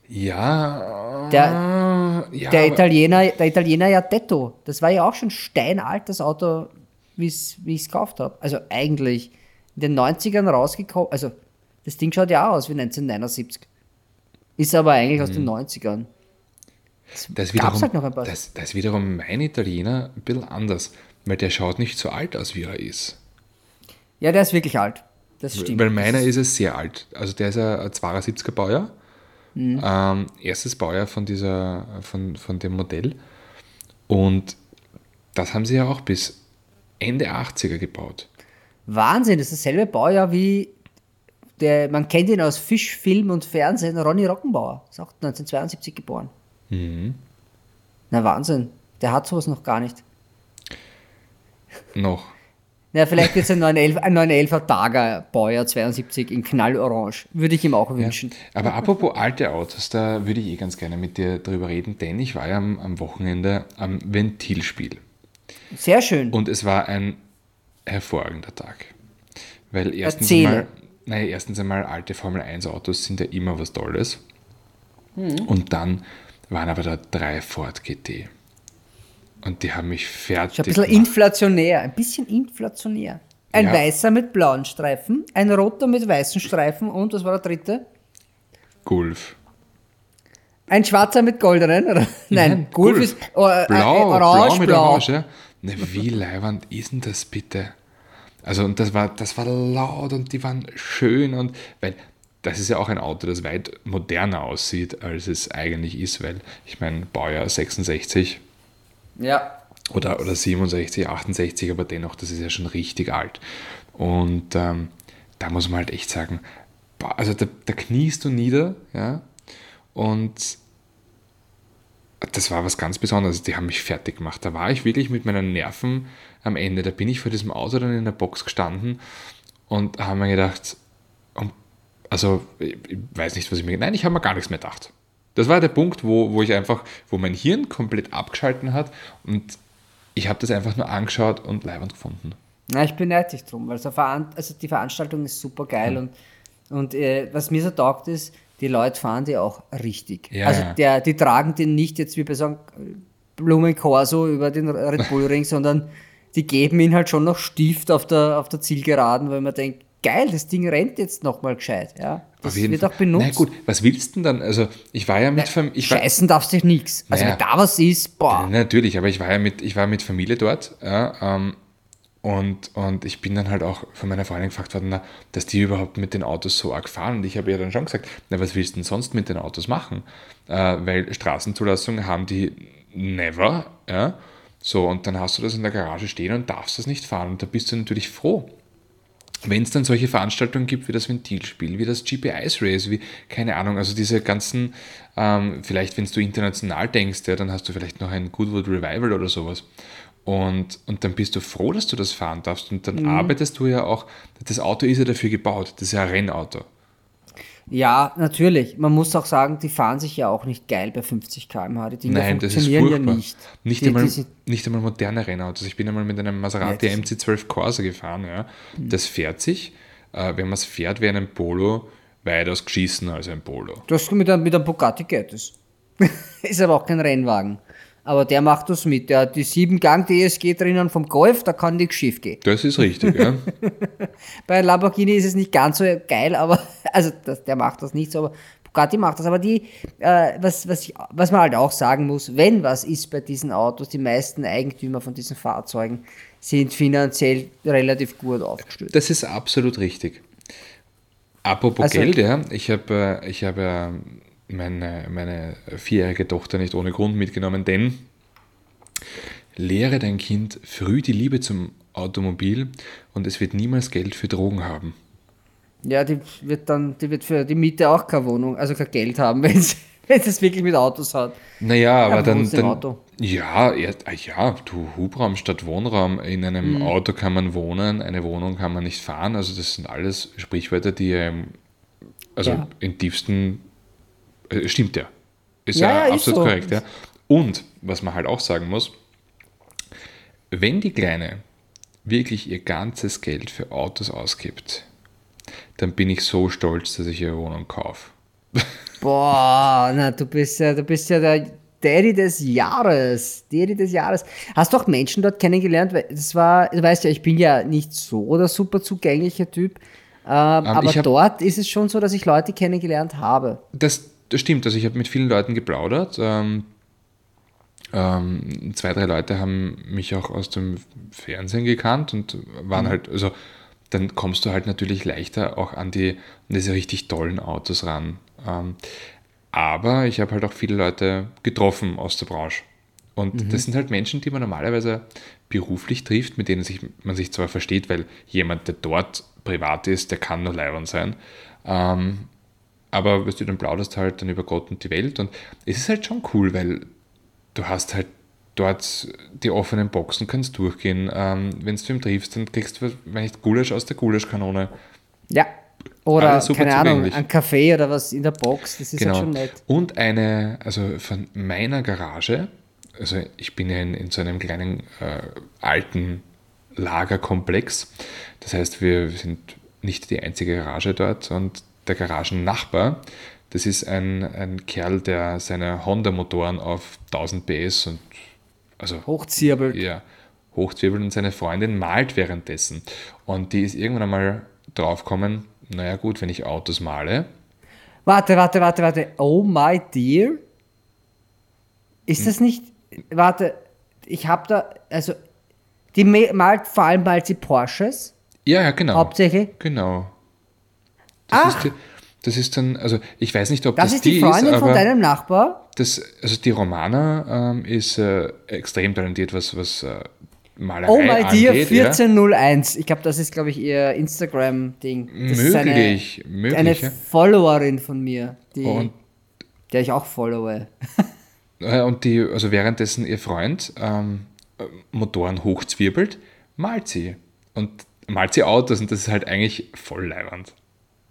Ja, Der- ja, der, Italiener, der Italiener ja Detto, das war ja auch schon steinalt, das Auto, wie ich es gekauft habe. Also eigentlich in den 90ern rausgekommen, also das Ding schaut ja auch aus wie 1979. Ist aber eigentlich aus den 90ern. Das Gab's wiederum, halt noch ein paar. das, das wiederum mein Italiener ein bisschen anders, weil der schaut nicht so alt aus, wie er ist. Ja, der ist wirklich alt. Das stimmt. Weil meiner ist es sehr alt. Also der ist ein 72er Baujahr. Mhm. Ähm, erstes Baujahr von, dieser, von, von dem Modell. Und das haben sie ja auch bis Ende 80er gebaut. Wahnsinn, das ist dasselbe Baujahr wie der, man kennt ihn aus Fisch, Film und Fernsehen, Ronny Rockenbauer. Ist auch 1972 geboren. Mhm. Na Wahnsinn, der hat sowas noch gar nicht. Noch. Ja, vielleicht jetzt ein 911er Tager Baujahr 72 in Knallorange. Würde ich ihm auch wünschen. Ja, aber apropos alte Autos, da würde ich eh ganz gerne mit dir drüber reden, denn ich war ja am, am Wochenende am Ventilspiel. Sehr schön. Und es war ein hervorragender Tag. Weil erstens einmal, naja, erstens einmal alte Formel 1 Autos sind ja immer was Tolles. Hm. Und dann waren aber da drei Ford GT. Und die haben mich fertig. Ein bisschen gemacht. inflationär, ein bisschen inflationär. Ein ja. weißer mit blauen Streifen, ein roter mit weißen Streifen und was war der dritte? Gulf. Ein schwarzer mit goldenen? Nein, Nein Gulf, Gulf ist oh, äh, blau, äh, orange, blau mit blau. orange. Ja. Ne, wie leiwand ist denn das bitte? Also und das war, das war laut und die waren schön und weil das ist ja auch ein Auto, das weit moderner aussieht, als es eigentlich ist, weil ich meine, Baujahr 66, ja. Oder, oder 67, 68, aber dennoch, das ist ja schon richtig alt. Und ähm, da muss man halt echt sagen, also da, da kniest du nieder, ja, und das war was ganz Besonderes. Die haben mich fertig gemacht. Da war ich wirklich mit meinen Nerven am Ende. Da bin ich vor diesem Auto dann in der Box gestanden und habe mir gedacht, also ich weiß nicht, was ich mir. Nein, ich habe mir gar nichts mehr gedacht. Das war der Punkt, wo, wo ich einfach, wo mein Hirn komplett abgeschalten hat und ich habe das einfach nur angeschaut und leibend gefunden. Na, ich bin neidisch drum, weil so also die Veranstaltung ist super geil mhm. und, und äh, was mir so taugt ist, die Leute fahren die auch richtig. Ja, also der, die tragen den nicht jetzt wie bei so einem Blumenkorso über den Red Bull Ring, sondern die geben ihn halt schon noch Stift auf der, auf der Zielgeraden, weil man denkt, geil, das Ding rennt jetzt nochmal gescheit. Ja, das wird Fall. auch benutzt. Na gut, was willst du denn dann? Also ich war ja mit Familie. Scheißen darfst du nichts. Also naja, wenn da was ist, boah. Natürlich, aber ich war ja mit, ich war mit Familie dort. Ja, ähm, und, und ich bin dann halt auch von meiner Freundin gefragt worden, na, dass die überhaupt mit den Autos so arg fahren. Und ich habe ihr dann schon gesagt, na, was willst du denn sonst mit den Autos machen? Äh, weil Straßenzulassung haben die never. Ja? So, und dann hast du das in der Garage stehen und darfst das nicht fahren. Und da bist du natürlich froh wenn es dann solche Veranstaltungen gibt wie das Ventilspiel, wie das GP Ice Race, wie, keine Ahnung, also diese ganzen, ähm, vielleicht wenn du international denkst, ja, dann hast du vielleicht noch ein Goodwood Revival oder sowas. Und, und dann bist du froh, dass du das fahren darfst. Und dann mhm. arbeitest du ja auch, das Auto ist ja dafür gebaut, das ist ja ein Rennauto. Ja, natürlich. Man muss auch sagen, die fahren sich ja auch nicht geil bei 50 km/h. Die Dinge Nein, funktionieren ja nicht. Nicht, die, einmal, die nicht einmal moderne Rennautos. Ich bin einmal mit einem Maserati ja, MC12 Corsa gefahren. Ja. Mhm. Das fährt sich, äh, wenn man es fährt, wie ein Polo, weitaus geschissen als ein Polo. Das mit einem, mit einem Bugatti geht es. ist aber auch kein Rennwagen. Aber der macht das mit. Der hat die 7-Gang-DSG drinnen vom Golf, da kann nichts schief gehen. Das ist richtig, ja. Bei Lamborghini ist es nicht ganz so geil, aber, also das, der macht das nicht so, aber Bugatti macht das. Aber die, äh, was, was, was man halt auch sagen muss, wenn was ist bei diesen Autos, die meisten Eigentümer von diesen Fahrzeugen sind finanziell relativ gut aufgestellt. Das ist absolut richtig. Apropos also, Geld, ja, ich habe äh, ich hab, äh, meine, meine vierjährige Tochter nicht ohne Grund mitgenommen, denn lehre dein Kind früh die Liebe zum Automobil und es wird niemals Geld für Drogen haben. Ja, die wird dann, die wird für die Miete auch keine Wohnung, also kein Geld haben, wenn es wenn es wirklich mit Autos hat. Naja, aber dann, dann ja, ja, ah, ja, du Hubraum statt Wohnraum. In einem mhm. Auto kann man wohnen, eine Wohnung kann man nicht fahren. Also das sind alles Sprichwörter, die ähm, also ja. in tiefsten äh, stimmt ja. Ist ja, ja absolut so. korrekt, ja. Und was man halt auch sagen muss, wenn die Kleine wirklich ihr ganzes Geld für Autos ausgibt, dann bin ich so stolz, dass ich ihre Wohnung kaufe. Boah, na, du bist ja, du bist ja der Daddy des Jahres. Daddy des Jahres. Hast du auch Menschen dort kennengelernt? Das war, du weißt ja, ich bin ja nicht so der super zugängliche Typ. Ähm, um, aber hab, dort ist es schon so, dass ich Leute kennengelernt habe. Das, das stimmt. Also ich habe mit vielen Leuten geplaudert. Ähm, ähm, zwei, drei Leute haben mich auch aus dem Fernsehen gekannt und waren mhm. halt, also dann kommst du halt natürlich leichter auch an, die, an diese richtig tollen Autos ran. Ähm, aber ich habe halt auch viele Leute getroffen aus der Branche. Und mhm. das sind halt Menschen, die man normalerweise beruflich trifft, mit denen sich, man sich zwar versteht, weil jemand, der dort privat ist, der kann nur leibend sein. Ähm, aber weißt du, dann plauderst halt dann über Gott und die Welt. Und es ist halt schon cool, weil du hast halt dort die offenen Boxen, kannst durchgehen. Ähm, Wenn du ihn triffst, dann kriegst du, wenn nicht Gulasch aus der Gulaschkanone. Ja. Oder, keine Ahnung, ein Kaffee oder was in der Box, das ist genau. halt schon nett. Und eine, also von meiner Garage, also ich bin ja in, in so einem kleinen äh, alten Lagerkomplex. Das heißt, wir sind nicht die einzige Garage dort und der Garagennachbar, das ist ein, ein Kerl, der seine Honda-Motoren auf 1000 PS und also hochzirbelt. Ja, hochzirbelt und seine Freundin malt währenddessen. Und die ist irgendwann einmal draufgekommen, naja gut, wenn ich Autos male. Warte, warte, warte, warte. Oh my dear. Ist hm. das nicht. Warte, ich habe da. Also, die malt vor allem malt sie Porsches. Ja, ja, genau. Hauptsächlich. Genau. Das Ach. Ist die, das ist dann, also ich weiß nicht, ob das, das ist die, die Freundin ist, von deinem Nachbar. Das, also die Romana ähm, ist äh, extrem talentiert, was, was äh, Malerei Oh my dear 1401. Ja. Ich glaube, das ist, glaube ich, ihr Instagram-Ding. Möglich, eine, möglich. Eine ja. Followerin von mir, die, und, der ich auch followe. und die, also währenddessen ihr Freund ähm, Motoren hochzwirbelt, malt sie. Und malt sie Autos und das ist halt eigentlich voll leiwand.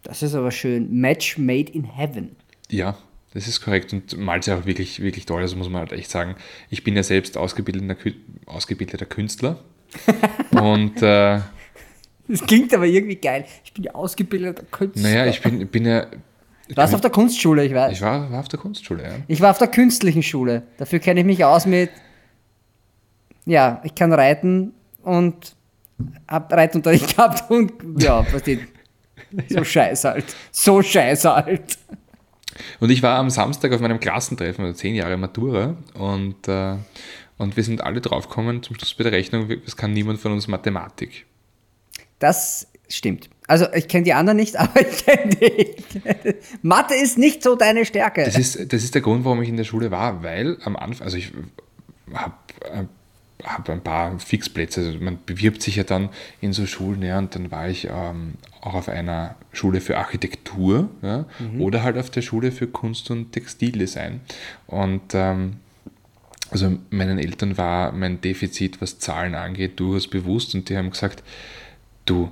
Das ist aber schön. Match made in heaven. Ja, das ist korrekt und malt sie auch wirklich, wirklich toll. Also muss man halt echt sagen. Ich bin ja selbst ausgebildeter, ausgebildeter Künstler. und äh, das klingt aber irgendwie geil. Ich bin ja ausgebildeter Künstler. Naja, ich bin, bin ja. Du warst auf der Kunstschule, ich weiß. Ich war, war auf der Kunstschule, ja. Ich war auf der künstlichen Schule. Dafür kenne ich mich aus mit. Ja, ich kann reiten und hab Reitunterricht gehabt und ja, versteht. So ja. scheiß halt. So scheiß halt. Und ich war am Samstag auf meinem Klassentreffen, also zehn Jahre Matura, und, äh, und wir sind alle draufgekommen, zum Schluss bei der Rechnung, es kann niemand von uns Mathematik. Das stimmt. Also ich kenne die anderen nicht, aber ich kenne die. Mathe ist nicht so deine Stärke. Das ist, das ist der Grund, warum ich in der Schule war, weil am Anfang, also ich habe äh, habe ein paar Fixplätze. Also man bewirbt sich ja dann in so Schulen, ja, und dann war ich ähm, auch auf einer Schule für Architektur ja, mhm. oder halt auf der Schule für Kunst und Textildesign. Und ähm, also meinen Eltern war mein Defizit, was Zahlen angeht, durchaus bewusst und die haben gesagt, du,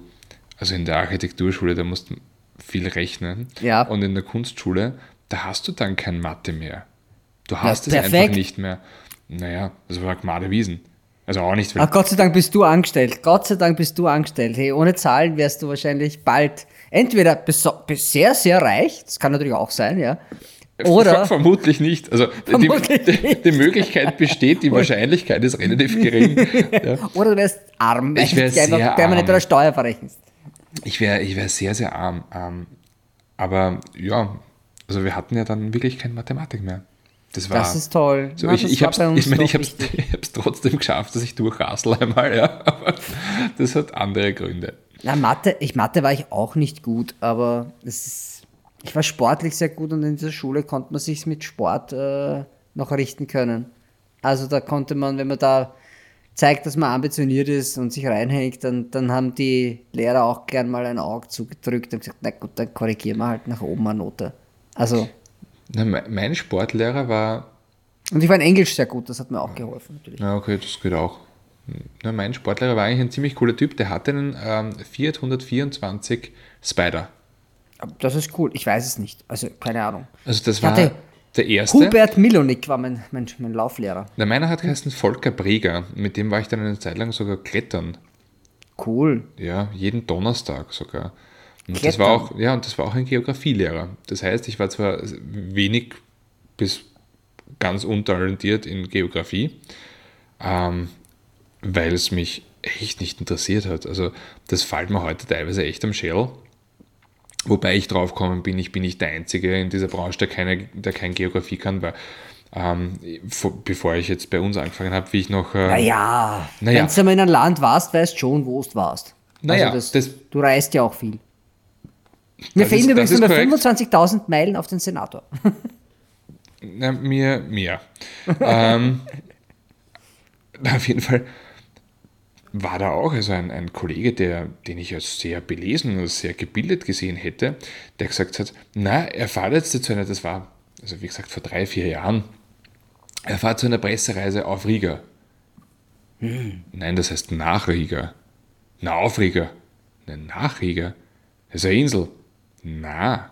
also in der Architekturschule, da musst du viel rechnen ja. und in der Kunstschule, da hast du dann kein Mathe mehr. Du hast es einfach nicht mehr. Naja, das war Gmade Wiesen. Also auch nicht. Ach, Gott sei Dank bist du angestellt. Gott sei Dank bist du angestellt. Hey, ohne Zahlen wärst du wahrscheinlich bald entweder sehr, sehr reich, das kann natürlich auch sein, ja. Oder vermutlich nicht. Also vermutlich die, nicht. die, Möglichkeit besteht, die Wahrscheinlichkeit ist relativ gering. ja. Oder du wärst arm, ich wär sehr einfach permanent der Steuer verrechnest. Ich wäre ich wär sehr, sehr arm. Ähm, aber ja, also wir hatten ja dann wirklich keine Mathematik mehr. Das, war, das ist toll. So, Na, ich ich habe es ich mein, ich hab's, trotzdem geschafft, dass ich durchrassel einmal, ja. aber das hat andere Gründe. Na, Mathe, ich, Mathe war ich auch nicht gut, aber es ist, ich war sportlich sehr gut und in dieser Schule konnte man sich mit Sport äh, noch richten können. Also da konnte man, wenn man da zeigt, dass man ambitioniert ist und sich reinhängt, dann, dann haben die Lehrer auch gern mal ein Auge zugedrückt und gesagt, na gut, dann korrigieren wir halt nach oben eine Note. Also na, mein Sportlehrer war. Und ich war in Englisch sehr gut, das hat mir auch geholfen natürlich. Ja, okay, das geht auch. Na, mein Sportlehrer war eigentlich ein ziemlich cooler Typ, der hatte einen ähm, Fiat 124 Spider. Das ist cool, ich weiß es nicht, also keine Ahnung. Also das war der erste. Hubert Milonik war mein, mein, mein Lauflehrer. Na, meiner hat geheißen Volker Breger, mit dem war ich dann eine Zeit lang sogar klettern. Cool. Ja, jeden Donnerstag sogar. Und das war auch, ja, und das war auch ein Geografielehrer. Das heißt, ich war zwar wenig bis ganz untalentiert in Geografie, ähm, weil es mich echt nicht interessiert hat. Also das fällt mir heute teilweise echt am Schädel. Wobei ich drauf gekommen bin, ich bin nicht der Einzige in dieser Branche, der keine, der kein Geografie kann, weil ähm, bevor ich jetzt bei uns angefangen habe, wie ich noch. Äh, naja, naja. wenn du mal in einem Land warst, weißt du schon, wo du warst. Naja, also das, das- du reist ja auch viel. Wir Das fehlen ist- übrigens nur korrekt. 25.000 Meilen auf den Senator. Na, mir mehr. ähm, auf jeden Fall war da auch also ein, ein Kollege, der, den ich als sehr belesen und sehr gebildet gesehen hätte, der gesagt hat, na, er fährt jetzt zu einer, das war, also wie gesagt, vor drei, vier Jahren, er fährt zu einer Pressereise auf Riga. Nein, das heißt nach Riga. Na, auf Riga. Nein, nach Riga. Das ist eine Insel. Na,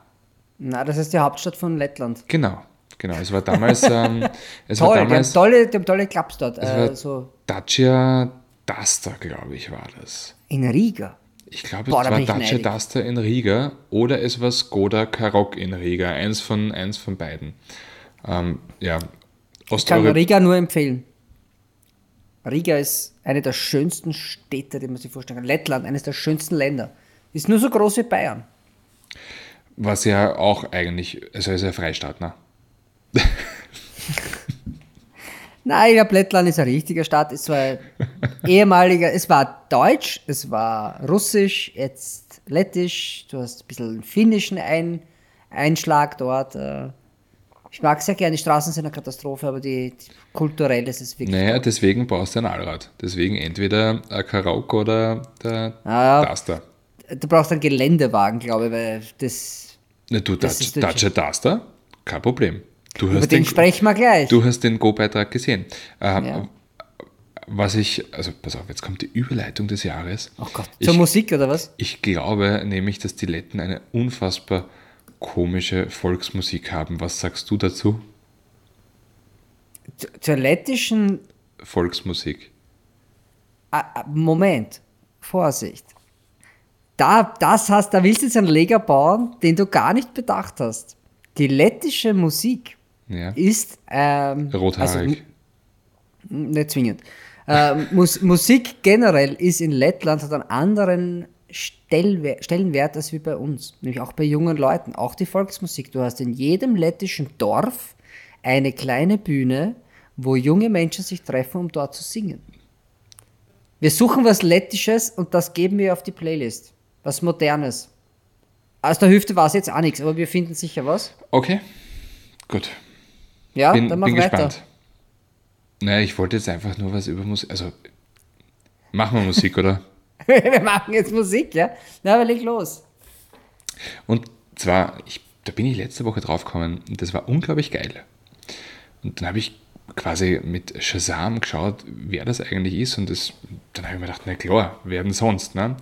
Na, das ist die Hauptstadt von Lettland. genau. Genau, es war damals, ähm, es war Toll, die haben damals tolle, die haben tolle Clubs dort. war- Äh, so Dacia Duster, glaube ich, war das. in Riga. Ich glaube, Boah, es war Dacia. Duster in Riga oder es war Skoda Karoq in Riga. Eins von, eins von beiden. Ähm, ja, Ich kann. Riga nur empfehlen. Riga ist eine der schönsten Städte, die man sich vorstellen kann. Lettland, eines der schönsten Länder. Ist nur so groß wie Bayern. Was ja auch eigentlich, also ist ja Freistaat, ne? Nein, glaube, Lettland ist ein richtiger Staat. Es war ehemaliger, es war Deutsch, es war Russisch, jetzt Lettisch, du hast ein bisschen finnischen Ein, Einschlag dort. äh. Ich mag sehr gerne, die Straßen sind eine Katastrophe, aber die, die kulturell ist es wirklich. Naja, deswegen brauchst du ein Allrad. Deswegen entweder ein Karoq oder der Ah, ja. Duster. Du brauchst einen Geländewagen, glaube ich, weil das. Na, du, Das Dacia Dacia Duster, kein Problem. Du Über hast den den, sprechen wir gleich. du hast den Go-Beitrag gesehen. Ähm, Ja. Was ich, also pass auf, jetzt kommt die Überleitung des Jahres. Oh Gott, ich, zur Musik oder was? Ich glaube nämlich, dass die Letten eine unfassbar komische Volksmusik haben. Was sagst du dazu? Zu- Zur lettischen. Volksmusik. Ah, ah, Moment, Vorsicht. Da, das hast, da willst du jetzt einen Leger bauen, den du gar nicht bedacht hast. Die lettische Musik Ja. ist. Ähm, Rothaarig. Also, nicht zwingend. Ähm, Mus Musik generell ist in Lettland hat einen anderen Stellwer Stellenwert als wie bei uns, nämlich auch bei jungen Leuten, auch die Volksmusik. Du hast in jedem lettischen Dorf eine kleine Bühne, wo junge Menschen sich treffen, um dort zu singen. Wir suchen was Lettisches und das geben wir auf die Playlist. Was Modernes. Aus der Hüfte war es jetzt auch nichts, aber wir finden sicher was. Okay, gut. Ja, Bin, dann mach bin weiter. gespannt. Naja, ich wollte jetzt einfach nur was über Musik. Also, machen wir Musik, oder? wir machen jetzt Musik, ja? Na, aber leg los. Und zwar, ich, da bin ich letzte Woche draufgekommen und das war unglaublich geil. Und dann habe ich quasi mit Shazam geschaut, wer das eigentlich ist und das, dann habe ich mir gedacht, na klar, wer denn sonst, ne?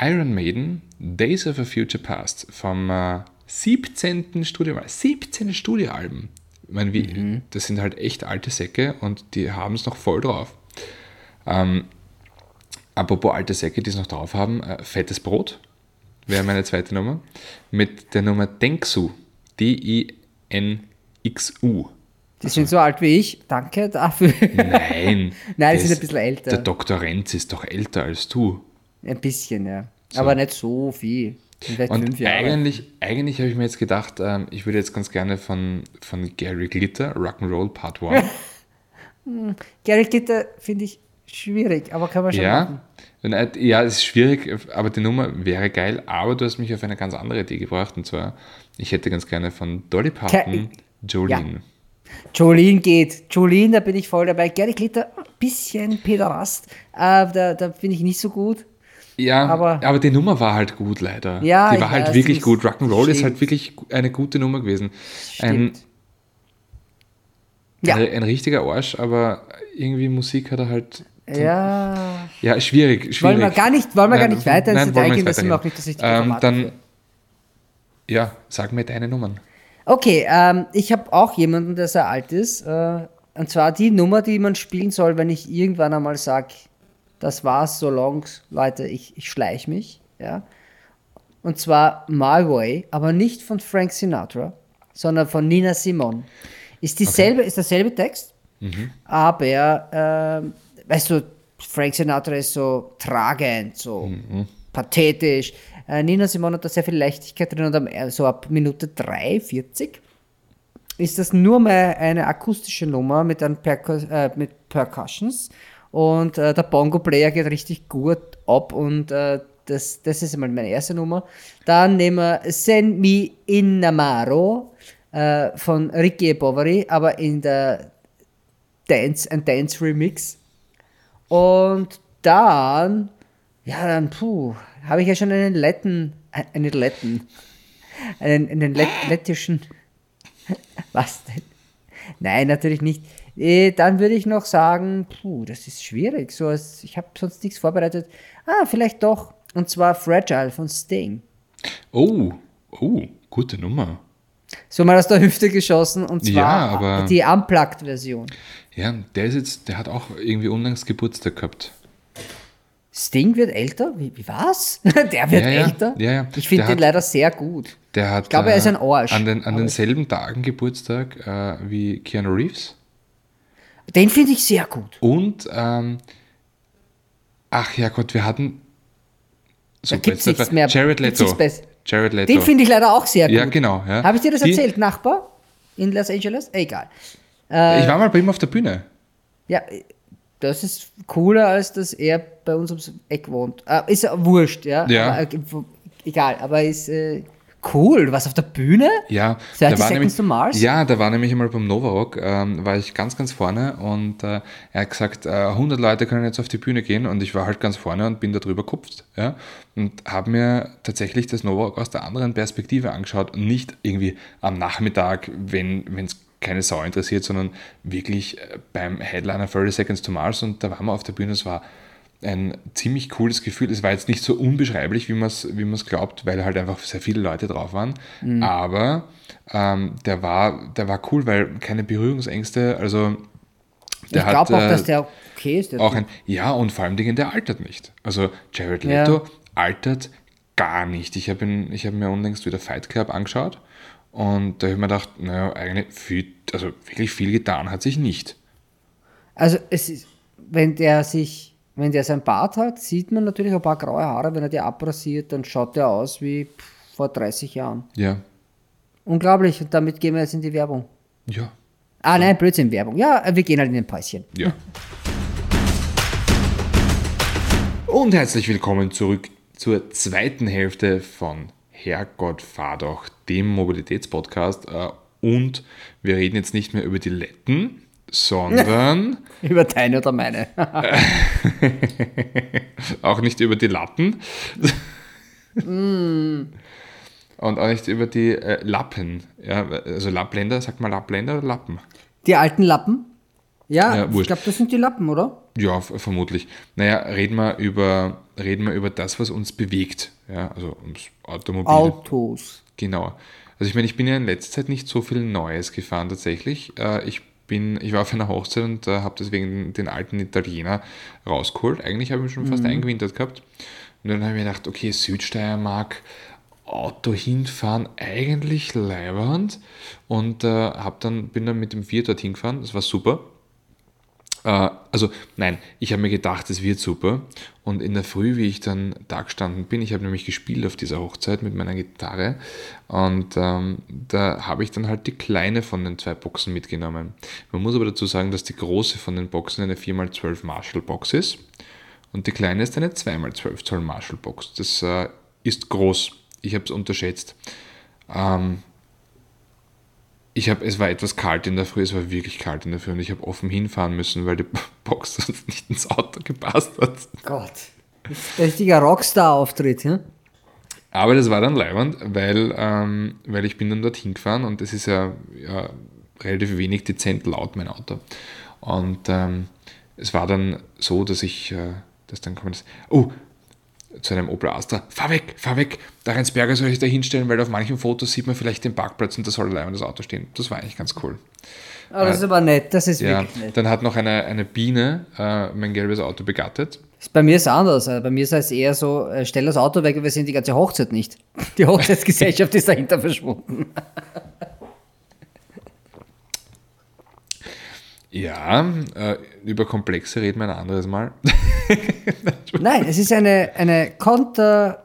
Iron Maiden, Days of a Future Past vom äh, 17. Studioalbum, 17 Studioalben. Ich meine, wie, das sind halt echt alte Säcke und die haben es noch voll drauf. Ähm, apropos alte Säcke, die es noch drauf haben, äh, Fettes Brot wäre meine zweite Nummer, mit der Nummer Denksu, D-I-N-X-U. Die sind so alt wie ich. Danke dafür. Nein. Nein, die das- sind ein bisschen älter. Der Dr. Renz ist doch älter als du. Ein bisschen, ja. Aber nicht so viel. Vielleicht Und fünf Jahre. eigentlich, eigentlich habe ich mir jetzt gedacht, ähm, ich würde jetzt ganz gerne von, von Gary Glitter, Rock'n'Roll Part 1. Gary Glitter finde ich schwierig, aber kann man schon ja, machen. Und, äh, ja, es ist schwierig, aber die Nummer wäre geil, aber du hast mich auf eine ganz andere Idee gebracht und zwar, ich hätte ganz gerne von Dolly Parton Jolene. Jolene geht. Jolene, da bin ich voll dabei. Gary Glitter, ein bisschen Pederast. Äh, da da finde ich nicht so gut. Ja, Aber- aber, die Nummer war halt gut, leider. Ja, die ich war halt weiß, wirklich gut. Rock'n'Roll ist halt wirklich eine gute Nummer gewesen. Ein. Ja. ein, ein richtiger Arsch, aber irgendwie Musik hat er halt. Ja. Ja, schwierig. schwierig. Wollen wir gar nicht, wollen wir gar Nein, nicht weiter ins Detail gehen, das sind wir auch nicht das richtige ähm, Format Dann, dafür. ja, sag mir deine Nummern. Okay, ähm, ich habe auch jemanden, der sehr alt ist. Äh, und zwar die Nummer, die man spielen soll, wenn ich irgendwann einmal sage, das war's, so long, Leute, ich, ich schleich mich. Ja? Und zwar My Way, aber nicht von Frank Sinatra, sondern von Nina Simone. Ist, dieselbe, ist derselbe Text, aber, ähm, weißt du, Frank Sinatra ist so tragend, so pathetisch. Äh, Nina Simone hat da sehr viel Leichtigkeit drin und am, äh, so ab Minute 3, 40 ist das nur mal eine akustische Nummer mit, einem Percu äh, mit Percussions Und äh, der Bongo-Player geht richtig gut ab und äh, das, das ist mal meine erste Nummer. Dann nehmen wir Send Me Innamaro äh, von Ricky Bovary, aber in der Dance and Dance Remix. Und dann, ja, dann, puh, habe ich ja schon einen Letten, äh, einen Letten, einen, einen Let lettischen, was denn? Nein, natürlich nicht. Äh, dann würde ich noch sagen, puh, das ist schwierig. So, ich habe sonst nichts vorbereitet. Ah, vielleicht doch. Und zwar Fragile von Sting. Oh, oh, gute Nummer. So mal aus der Hüfte geschossen und zwar Ja, aber- die Unplugged-Version. Ja, der ist jetzt, der hat auch irgendwie unlangs Geburtstag gehabt. Sting wird älter? Wie, was? Der wird Ja, ja. älter? Ja, ja. Ich finde den hat- leider sehr gut. Der hat Ich glaube, er ist ein Arsch. an, den, an denselben Tagen Geburtstag äh, wie Keanu Reeves. Den finde ich sehr gut. Und, ähm, ach ja Gott, wir hatten. So, gibt's jetzt- nichts mehr. Jared Leto. Jared Leto. Den finde ich leider auch sehr gut. Ja, genau. Ja. Habe ich dir das Die- erzählt, Nachbar? In Los Angeles? Egal. ich war mal bei ihm auf der Bühne. Ja, das ist cooler, als dass er bei uns ums Eck wohnt. Äh, ist ja wurscht, ja. Ja. Aber, äh, egal, aber ist äh, cool. Du warst auf der Bühne? Ja, 30 da war Seconds nämlich, to Mars? ja, da war nämlich einmal beim Novarock, ähm, war ich ganz, ganz vorne und äh, er hat gesagt, äh, 100 Leute können jetzt auf die Bühne gehen und ich war halt ganz vorne und bin da drüber kupft, ja, und habe mir tatsächlich das Novarock aus der anderen Perspektive angeschaut und nicht irgendwie am Nachmittag, wenn es keine Sau interessiert, sondern wirklich äh, beim Headliner 30 Seconds to Mars und da waren wir auf der Bühne, es war ein ziemlich cooles Gefühl. Es war jetzt nicht so unbeschreiblich, wie man es wie man's glaubt, weil halt einfach sehr viele Leute drauf waren. Mhm. Aber ähm, der, war, der war cool, weil keine Berührungsängste. Also der ich glaube auch, äh, dass der okay ist. Der auch ein, ja, und vor allem Dingen, der altert nicht. Also Jared Ja. Leto altert gar nicht. Ich habe hab mir unlängst wieder Fight Club angeschaut und da habe ich mir gedacht, naja, eigentlich viel, also wirklich viel getan hat sich nicht. Also es ist, wenn der sich, wenn der sein Bart hat, sieht man natürlich ein paar graue Haare. Wenn er die abrasiert, dann schaut der aus wie pff, vor 30 Jahren. Ja, Unglaublich. Und damit gehen wir jetzt in die Werbung. ja, Ah, nein, Blödsinn, Werbung. Ja, wir gehen halt in den Päuschen. Ja. Und herzlich willkommen zurück zur zweiten Hälfte von Herrgott fahr doch, dem Mobilitätspodcast. Äh, Und wir reden jetzt nicht mehr über die Letten, sondern Über deine oder meine. auch nicht über die Latten. Und auch nicht über die äh, Lappen. Ja, also Lappländer, sagt man Lappländer oder Lappen? Die alten Lappen? Ja, Ja, ich glaube, das sind die Lappen, oder? Ja, vermutlich. Naja, reden wir über, reden wir über das, was uns bewegt. Ja, also ums Automobil. Autos. Genau. Also ich meine, ich bin ja in letzter Zeit nicht so viel Neues gefahren tatsächlich. Äh, Ich bin, ich war auf einer Hochzeit und äh, habe deswegen den alten Italiener rausgeholt. Eigentlich habe ich ihn schon fast eingewintert gehabt. Und dann habe ich mir gedacht, okay, Südsteiermark, Auto hinfahren, eigentlich leibernd. Und äh, hab dann, bin dann mit dem Fiat dorthin gefahren, das war super. Äh, also nein, ich habe mir gedacht, es wird super. Und in der Früh, wie ich dann da gestanden bin, ich habe nämlich gespielt auf dieser Hochzeit mit meiner Gitarre und ähm, da habe ich dann halt die kleine von den zwei Boxen mitgenommen. Man muss aber dazu sagen, dass die große von den Boxen eine 4x12 Marshall Box ist und die kleine ist eine 2x12 Zoll Marshall Box. Das äh, ist groß. Ich habe es unterschätzt. Ähm, ich habe, es war etwas kalt in der Früh, es war wirklich kalt in der Früh und ich habe offen hinfahren müssen, weil die Box sonst nicht ins Auto gepasst hat. Gott. Das richtiger Rockstar-Auftritt, ja? Aber das war dann leibend, weil, ähm, weil ich bin dann dorthin gefahren und es ist ja, ja relativ wenig dezent laut, mein Auto. Und ähm, es war dann so, dass ich, äh, dass dann kommt, oh, zu einem Opel Astra, fahr weg, fahr weg, da Rheinsberger soll ich da hinstellen, weil auf manchen Fotos sieht man vielleicht den Parkplatz und da soll allein das Auto stehen. Das war eigentlich ganz cool. Aber das ist aber nett, das ist Ja, wirklich nett. dann hat noch eine, eine Biene äh, mein gelbes Auto begattet. Bei mir ist es anders. Also Bei mir ist es eher so, äh, stell das Auto weg, wir sehen die ganze Hochzeit nicht. Die Hochzeitsgesellschaft ist dahinter verschwunden. Ja, äh, über Komplexe reden wir ein anderes Mal. Nein, es ist eine, eine Konterkarika...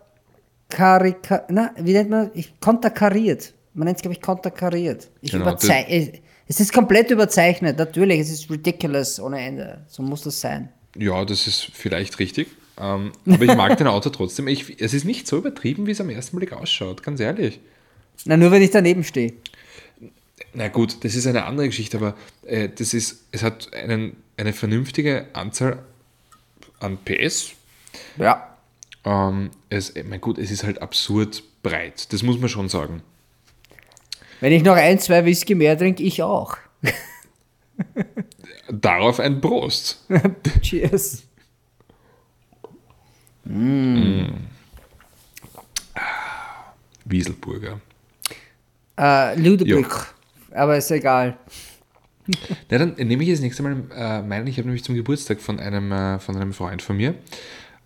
Na, wie nennt man? Ich, konterkariert. Man nennt es, glaube ich, konterkariert. Ich Genau, überzei es ist komplett überzeichnet, natürlich. Es ist ridiculous ohne Ende. So muss das sein. Ja, das ist vielleicht richtig. Ähm, aber ich mag den Auto trotzdem. Ich, es ist nicht so übertrieben, wie es am ersten Blick ausschaut, ganz ehrlich. Na, nur wenn ich daneben stehe. Na gut, das ist eine andere Geschichte, aber äh, das ist, es hat einen, eine vernünftige Anzahl an PS. Ja. Ähm, es, mein, gut, es ist halt absurd breit, das muss man schon sagen. Wenn ich noch ein, zwei Whisky mehr trinke, ich auch. Darauf ein Prost. Cheers. Wieselburger. Äh, Lüdebrück. Aber ist egal. Na, dann nehme ich jetzt nächste Mal äh, meinen. Ich habe nämlich zum Geburtstag von einem, äh, von einem Freund von mir,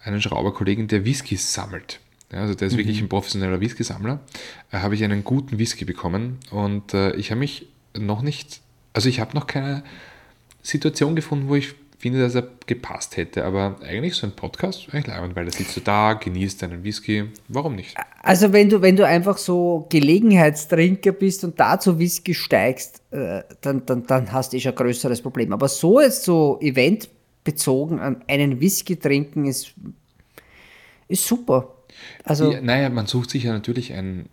einen Schrauberkollegen, der Whiskys sammelt. Ja, also der ist wirklich ein professioneller Whisky-Sammler. Äh, habe ich einen guten Whisky bekommen und äh, ich habe mich noch nicht, also ich habe noch keine Situation gefunden, wo ich finde, dass er gepasst hätte. Aber eigentlich so ein Podcast, eigentlich leibend, weil da sitzt du da, genießt deinen Whisky. Warum nicht? Also wenn du, wenn du einfach so Gelegenheitstrinker bist und da zu Whisky steigst, äh, dann, dann, dann hast du eh schon ein größeres Problem. Aber so jetzt so eventbezogen an einen Whisky trinken ist, ist super. Also Ja, naja, man sucht sich ja natürlich ein,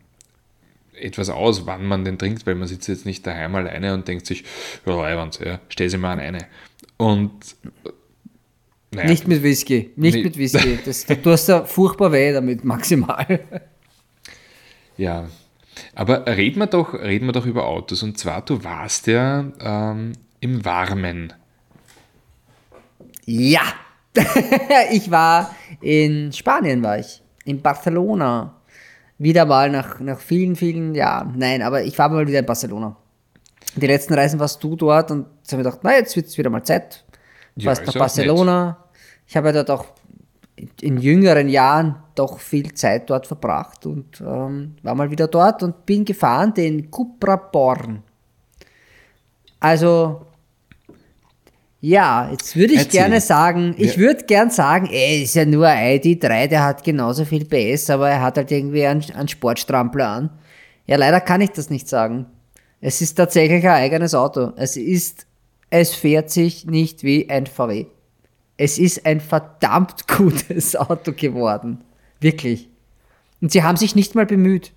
etwas aus, wann man den trinkt, weil man sitzt jetzt nicht daheim alleine und denkt sich, ja, ja, stell sie mal an eine. Und äh, naja, nicht mit Whisky, nicht Nee. mit Whisky. Das, du hast da furchtbar weh damit maximal. Ja, aber reden wir doch, reden wir doch über Autos. Und zwar, du warst ja ähm, im Warmen. Ja, ich war in Spanien, war ich. In Barcelona. Wieder mal nach, nach vielen, vielen Jahren. Nein, aber ich war mal wieder in Barcelona. Die letzten Reisen warst du dort und jetzt habe ich gedacht, na, jetzt wird es wieder mal Zeit. Du Ja, warst nach Barcelona. Ich habe ja dort auch in jüngeren Jahren doch viel Zeit dort verbracht und ähm, war mal wieder dort und bin gefahren den Cupra Born. Also, ja, jetzt würde ich Erzähl. gerne sagen, ich Ja. würde gern sagen, ey, ist ja nur ein ID3, der hat genauso viel PS, aber er hat halt irgendwie einen, einen Sportstrampler an. Ja, leider kann ich das nicht sagen. Es ist tatsächlich ein eigenes Auto. Es ist, es fährt sich nicht wie ein VW. Es ist ein verdammt gutes Auto geworden. Wirklich. Und sie haben sich nicht mal bemüht.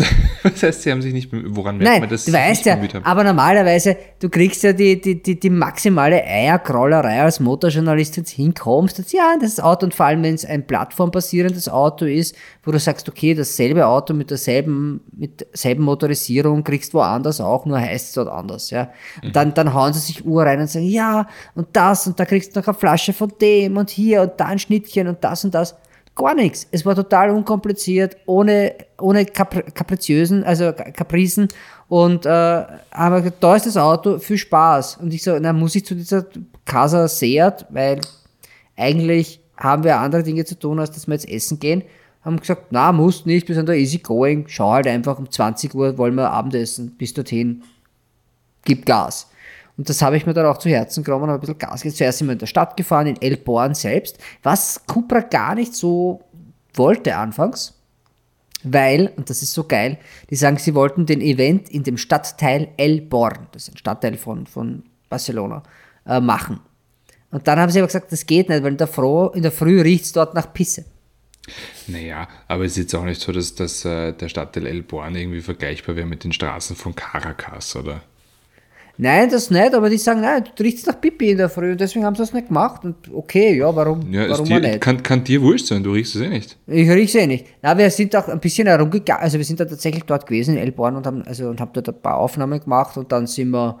Was heißt, sie haben sich nicht, bemüht? woran merkt Nein, man, dass du sie weißt nicht ja, bemüht haben? aber normalerweise, du kriegst ja die, die, die, die maximale Eierkrollerei als Motorjournalist, wenn du hinkommst, jetzt, ja, das Auto, und vor allem, wenn es ein plattformbasierendes Auto ist, wo du sagst, okay, dasselbe Auto mit derselben, mit derselben Motorisierung kriegst woanders auch, nur heißt es dort anders, ja. Und dann, dann hauen sie sich Uhr rein und sagen, ja, und das, und da kriegst du noch eine Flasche von dem, und hier, und da ein Schnittchen, und das und das. Gar nichts. Es war total unkompliziert, ohne, ohne Kapri kapriziösen, also Kapricen. Und äh, aber gesagt, da ist das Auto, viel Spaß. Und ich so, na, muss ich zu dieser Casa Seat, weil eigentlich haben wir andere Dinge zu tun, als dass wir jetzt essen gehen. Haben gesagt, na, muss nicht, wir sind da easy going. Schau halt einfach, um 20 Uhr wollen wir Abendessen, bis dorthin. Gib Gas. Und das habe ich mir dann auch zu Herzen genommen, habe ein bisschen Gas gegeben. Zuerst sind wir in der Stadt gefahren, in El Born selbst, was Cupra gar nicht so wollte anfangs, weil, und das ist so geil, die sagen, sie wollten den Event in dem Stadtteil El Born, das ist ein Stadtteil von, von Barcelona, äh, machen. Und dann haben sie aber gesagt, das geht nicht, weil in der, Fro Früh riecht es dort nach Pisse. Naja, aber es ist jetzt auch nicht so, dass, dass äh, der Stadtteil El Born irgendwie vergleichbar wäre mit den Straßen von Caracas, oder? Nein, das nicht, aber die sagen, nein, du riechst nach Pipi in der Früh und deswegen haben sie das nicht gemacht. Und okay, ja, warum, Ja, warum dir, nicht? kann, kann dir wurscht sein, du riechst es eh nicht. Ich riech's eh nicht. Na, wir sind auch ein bisschen herumgegangen, also wir sind da tatsächlich dort gewesen in Elborn und haben, also, und haben dort ein paar Aufnahmen gemacht und dann sind wir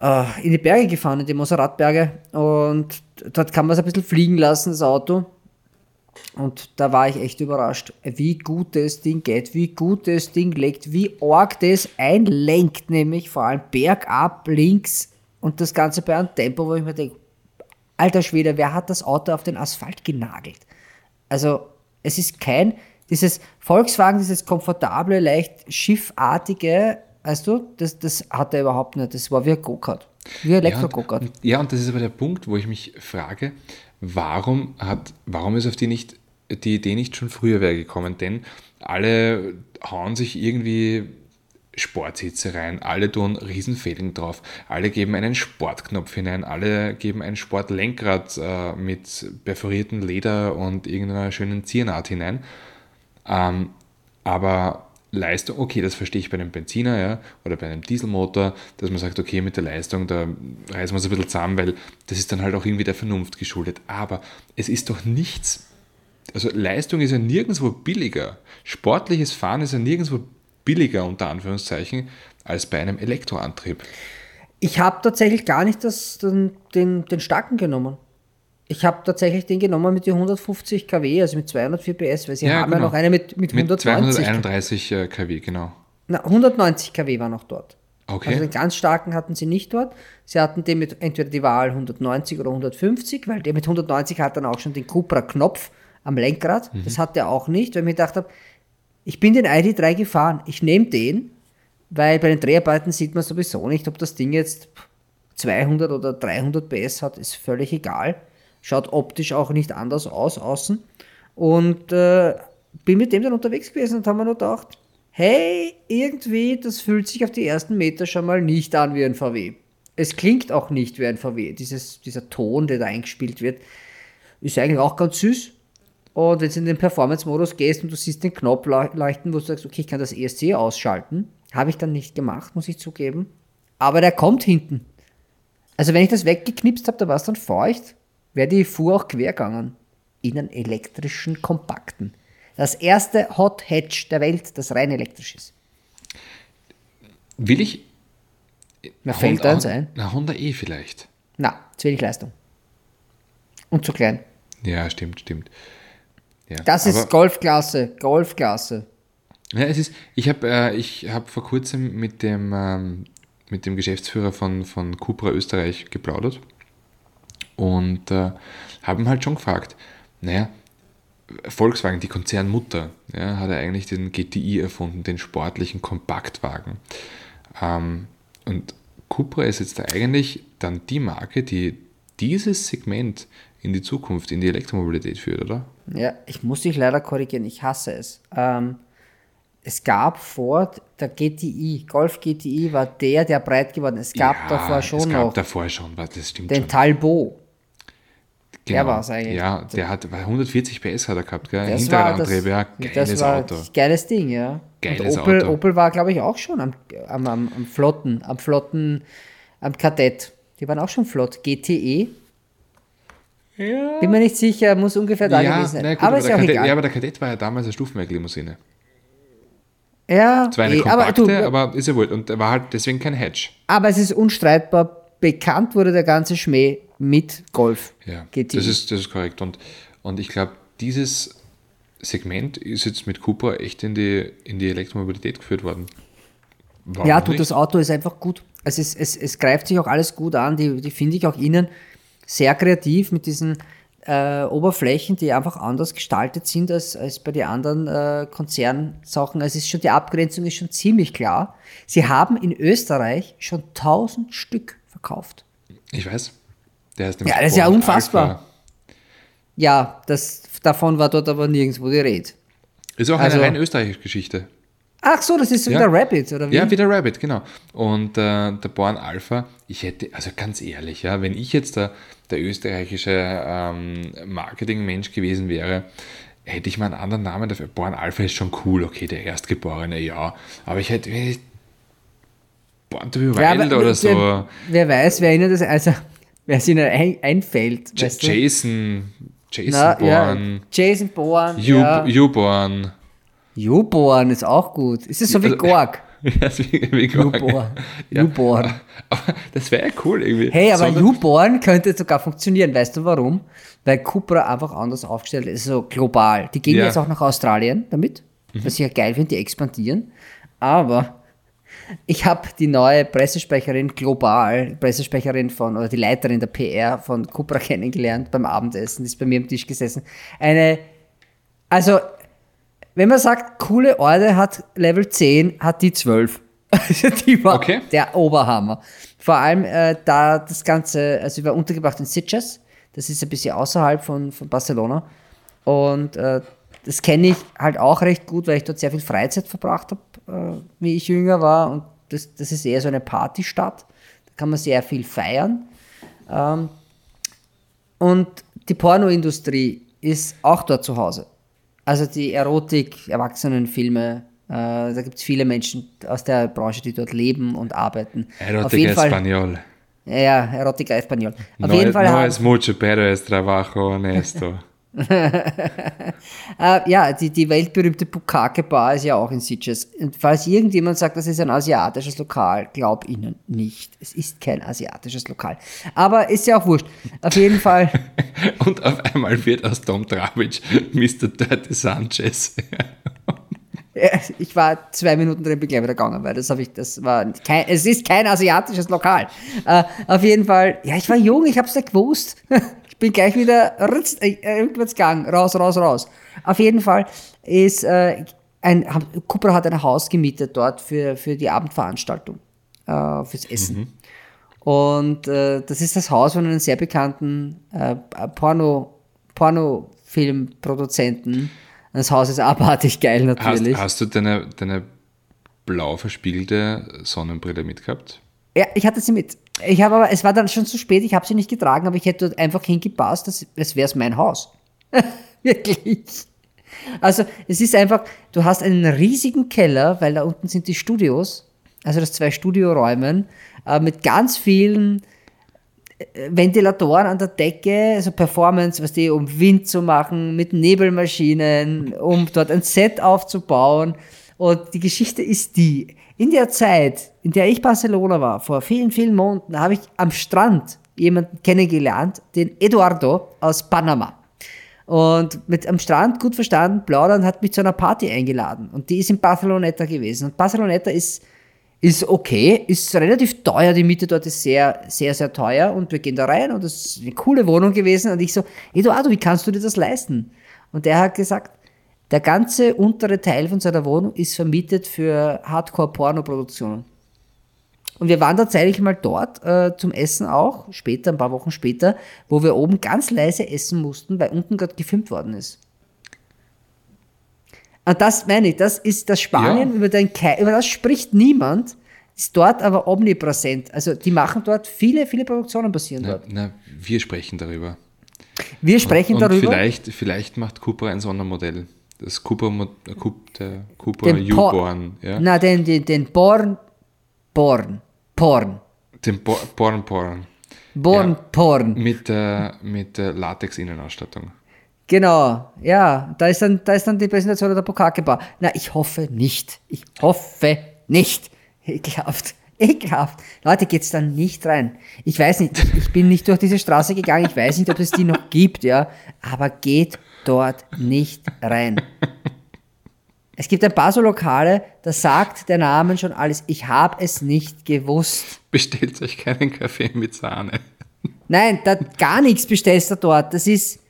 äh, in die Berge gefahren, in die Moserratberge und dort kann man es ein bisschen fliegen lassen, das Auto. Und da war ich echt überrascht, wie gut das Ding geht, wie gut das Ding legt, wie arg das einlenkt, nämlich vor allem bergab, links und das Ganze bei einem Tempo, wo ich mir denke, alter Schwede, wer hat das Auto auf den Asphalt genagelt? Also es ist kein, dieses Volkswagen, dieses komfortable, leicht schiffartige, weißt du, das, das hat er überhaupt nicht. Das war wie ein Go-Kart. Wie ein Ja, Elektro-Go-Kart. und, ja, und das ist aber der Punkt, wo ich mich frage, warum hat, warum ist auf die nicht die Idee nicht schon früher gekommen? Denn alle hauen sich irgendwie Sportsitze rein, alle tun Riesenfelgen drauf, alle geben einen Sportknopf hinein, alle geben ein Sportlenkrad äh, mit perforiertem Leder und irgendeiner schönen Ziernaht hinein. Ähm, aber Leistung, okay, das verstehe ich bei einem Benziner ja, oder bei einem Dieselmotor, dass man sagt, okay, mit der Leistung, da reißen wir es ein bisschen zusammen, weil das ist dann halt auch irgendwie der Vernunft geschuldet. Aber es ist doch nichts, also Leistung ist ja nirgendwo billiger. Sportliches Fahren ist ja nirgendwo billiger unter Anführungszeichen als bei einem Elektroantrieb. Ich habe tatsächlich gar nicht das, den, den, den starken genommen. Ich habe tatsächlich den genommen mit den 150 kW, also mit 204 PS, weil sie ja, haben genau. ja noch eine mit, mit, mit 190 231 äh, kW, genau. Na, 190 kW war noch dort. Okay. Also den ganz starken hatten sie nicht dort. Sie hatten den mit entweder die Wahl 190 oder 150, weil der mit 190 hat dann auch schon den Cupra-Knopf am Lenkrad. Mhm. Das hat er auch nicht, weil ich mir gedacht habe, ich bin den ID3 gefahren. Ich nehme den, weil bei den Dreharbeiten sieht man sowieso nicht, ob das Ding jetzt 200 oder 300 PS hat, ist völlig egal. Schaut optisch auch nicht anders aus außen. Und äh, bin mit dem dann unterwegs gewesen und haben mir nur gedacht, hey, irgendwie, das fühlt sich auf die ersten Meter schon mal nicht an wie ein VW. Es klingt auch nicht wie ein VW. Dieses, dieser Ton, der da eingespielt wird, ist eigentlich auch ganz süß. Und wenn du in den Performance-Modus gehst und du siehst den Knopf leuchten, wo du sagst, okay, ich kann das ESC ausschalten, habe ich dann nicht gemacht, muss ich zugeben. Aber der kommt hinten. Also wenn ich das weggeknipst habe, da war es dann feucht, wäre die Fuhr auch quer gegangen. In einen elektrischen Kompakten. Das erste Hot Hatch der Welt, das rein elektrisch ist. Will ich. Mir fällt eins ein. Na, Honda E vielleicht. Na, zu wenig Leistung. Und zu klein. Ja, stimmt, stimmt. Ja, das ist Golfklasse, Golfklasse. Ja, es ist, ich habe äh, hab vor kurzem mit dem, ähm, mit dem Geschäftsführer von, von Cupra Österreich geplaudert und äh, haben halt schon gefragt, naja, Volkswagen, die Konzernmutter, ja, hat er eigentlich den GTI erfunden, den sportlichen Kompaktwagen. Ähm, und Cupra ist jetzt eigentlich dann die Marke, die dieses Segment in die Zukunft, in die Elektromobilität führt, oder? Ja, ich muss dich leider korrigieren, ich hasse es. Ähm, es gab vor der GTI, Golf GTI war der, der breit geworden ist. Es gab ja, davor schon es gab noch. davor schon, das stimmt den schon. Talbot. Genau. Der war es eigentlich. Ja, der hat 140 PS hat er gehabt, gell? Hinterradantrieb, ja, geiles das war Auto. Geiles Ding, ja. Geiles Und Opel, Auto. Opel war, glaube ich, auch schon am, am, am, am Flotten, am Flotten, am Kadett. Die waren auch schon flott. GTE ja. Bin mir nicht sicher, muss ungefähr da ja, gewesen sein. Na, gut, aber, aber, auch egal. ja, aber der Kadett war ja damals eine Stufenwerk-Limousine. Ja, Zwar eine eh, kompakte, aber, du, aber ist ja wohl. Und war halt deswegen kein Hedge. Aber es ist unstreitbar, bekannt wurde der ganze Schmäh mit Golf. Ja, das ist, das ist korrekt. Und, und ich glaube, dieses Segment ist jetzt mit Cooper echt in die, in die Elektromobilität geführt worden. Warum ja, du, das Auto ist einfach gut. Es, ist, es, es greift sich auch alles gut an. Die, die finde ich auch innen sehr kreativ mit diesen äh, Oberflächen, die einfach anders gestaltet sind als, als bei den anderen äh, Konzernsachen. Also ist schon die Abgrenzung ist schon ziemlich klar. Sie haben in Österreich schon 1000 Stück verkauft. Ich weiß. Der ist ja, das ist ja unfassbar. Alpha. Ja, das, davon war dort aber nirgendwo die Rede. Ist auch also, eine rein österreichische Geschichte. Ach so, das ist ja. wieder Rabbit, oder wie? Ja, wieder Rabbit, genau. Und äh, der Born Alpha, ich hätte, also ganz ehrlich, ja, wenn ich jetzt der, der österreichische ähm, Marketingmensch gewesen wäre, hätte ich mal einen anderen Namen dafür. Born Alpha ist schon cool, okay, der Erstgeborene, ja. Aber ich hätte, Born to be Wild ja, oder wer, so. Wer weiß, wer ihnen das, also, wer es ihnen ein, einfällt. J Jason, Jason Na, Bourne. Ja, Jason Bourne. You, ja. Youborn. Newborn ist auch gut. Ist es so wie also, Gorg? Ja, wie, wie Gorg. Newborn. Ja. Aber das wäre ja cool irgendwie. Hey, aber Sondern Newborn könnte sogar funktionieren. Weißt du warum? Weil Cupra einfach anders aufgestellt ist, so global. Die gehen ja. jetzt auch nach Australien damit, mhm. was ich ja geil finde, die expandieren. Aber ich habe die neue Pressesprecherin global, Pressesprecherin von, oder die Leiterin der PR von Cupra kennengelernt beim Abendessen, die ist bei mir am Tisch gesessen. Eine, also wenn man sagt, coole Orde hat Level 10, hat die 12. Also die war okay. der Oberhammer. Vor allem äh, da das Ganze, also ich war untergebracht in Sitges, das ist ein bisschen außerhalb von, von Barcelona. Und äh, das kenne ich halt auch recht gut, weil ich dort sehr viel Freizeit verbracht habe, äh, wie ich jünger war. Und das, das ist eher so eine Partystadt. Da kann man sehr viel feiern. Ähm, und die Pornoindustrie ist auch dort zu Hause. Also die Erotik, Erwachsenenfilme, äh, da gibt es viele Menschen aus der Branche, die dort leben und arbeiten. Erotica Español. Ja, Erotica Español. Auf no, jeden Fall. No haben- es mucho, pero es trabajo honesto. Äh, ja, die, die weltberühmte Bukake Bar ist ja auch in Sitges. Und falls irgendjemand sagt, das ist ein asiatisches Lokal, glaub ihnen nicht. Es ist kein asiatisches Lokal. Aber ist ja auch wurscht. Auf jeden Fall. Und auf einmal wird aus Tom Dravic Mr. Dirty Sanchez. Ich war zwei Minuten drin, bin gleich wieder gegangen, weil das habe ich, das war kein, es ist kein asiatisches Lokal. Äh, auf jeden Fall, ja, ich war jung, ich habe es nicht gewusst. Ich bin gleich wieder ritz, äh, rückwärts gegangen, raus, raus, raus. Auf jeden Fall ist äh, ein, Cupra hat ein Haus gemietet dort für, für die Abendveranstaltung, äh, fürs Essen. Und äh, das ist das Haus von einem sehr bekannten äh, Porno, Pornofilmproduzenten. Das Haus ist abartig geil Hast, natürlich. hast du deine, deine blau verspiegelte Sonnenbrille mitgehabt? Ja, ich hatte sie mit. Ich habe aber, es war dann schon zu spät, ich habe sie nicht getragen, aber ich hätte dort einfach hingepasst, das, das wäre es mein Haus. Wirklich. Also, es ist einfach, du hast einen riesigen Keller, weil da unten sind die Studios, also das zwei Studioräumen, äh, mit ganz vielen äh, Ventilatoren an der Decke, also Performance, was die, um Wind zu machen, mit Nebelmaschinen, um dort ein Set aufzubauen. Und die Geschichte ist die, in der Zeit, in der ich Barcelona war, vor vielen, vielen Monaten, habe ich am Strand jemanden kennengelernt, den Eduardo aus Panama. Und mit am Strand gut verstanden, plaudern, hat mich zu einer Party eingeladen. Und die ist in Barceloneta gewesen. Und Barceloneta ist, ist okay, ist relativ teuer. Die Miete dort ist sehr, sehr, sehr teuer. Und wir gehen da rein und das ist eine coole Wohnung gewesen. Und ich so, Eduardo, wie kannst du dir das leisten? Und der hat gesagt, der ganze untere Teil von seiner Wohnung ist vermietet für Hardcore-Porno-Produktionen. Und wir waren tatsächlich mal dort äh, zum Essen auch, später, ein paar Wochen später, wo wir oben ganz leise essen mussten, weil unten gerade gefilmt worden ist. Und das meine ich, das ist das Spanien, Ja. über, den, über das spricht niemand, ist dort aber omnipräsent. Also die machen dort viele, viele Produktionen passieren Na, dort. na, wir sprechen darüber. Wir sprechen Und darüber. vielleicht, vielleicht macht Cooper ein Sondermodell. Das Cooper, äh, der Cooper U-Born. Ja? Na, den, den, den Born, Born, Porn. Den Bo Born Porn. Born, Ja. Porn. Mit, äh, mit äh, Latex-Innenausstattung. Genau, ja, da ist dann, da ist dann die Präsentation der Bukake Bar. Na, ich hoffe nicht. Ich hoffe nicht. Ekelhaft. Ekelhaft. Leute, geht's da nicht rein. Ich weiß nicht, ich bin nicht durch diese Straße gegangen, ich weiß nicht, ob es die noch gibt, ja, aber geht dort nicht rein. Es gibt ein paar so Lokale, da sagt der Name schon alles. Ich habe es nicht gewusst. Bestellt euch keinen Kaffee mit Sahne. Nein, da gar nichts bestellst du dort. Das ist,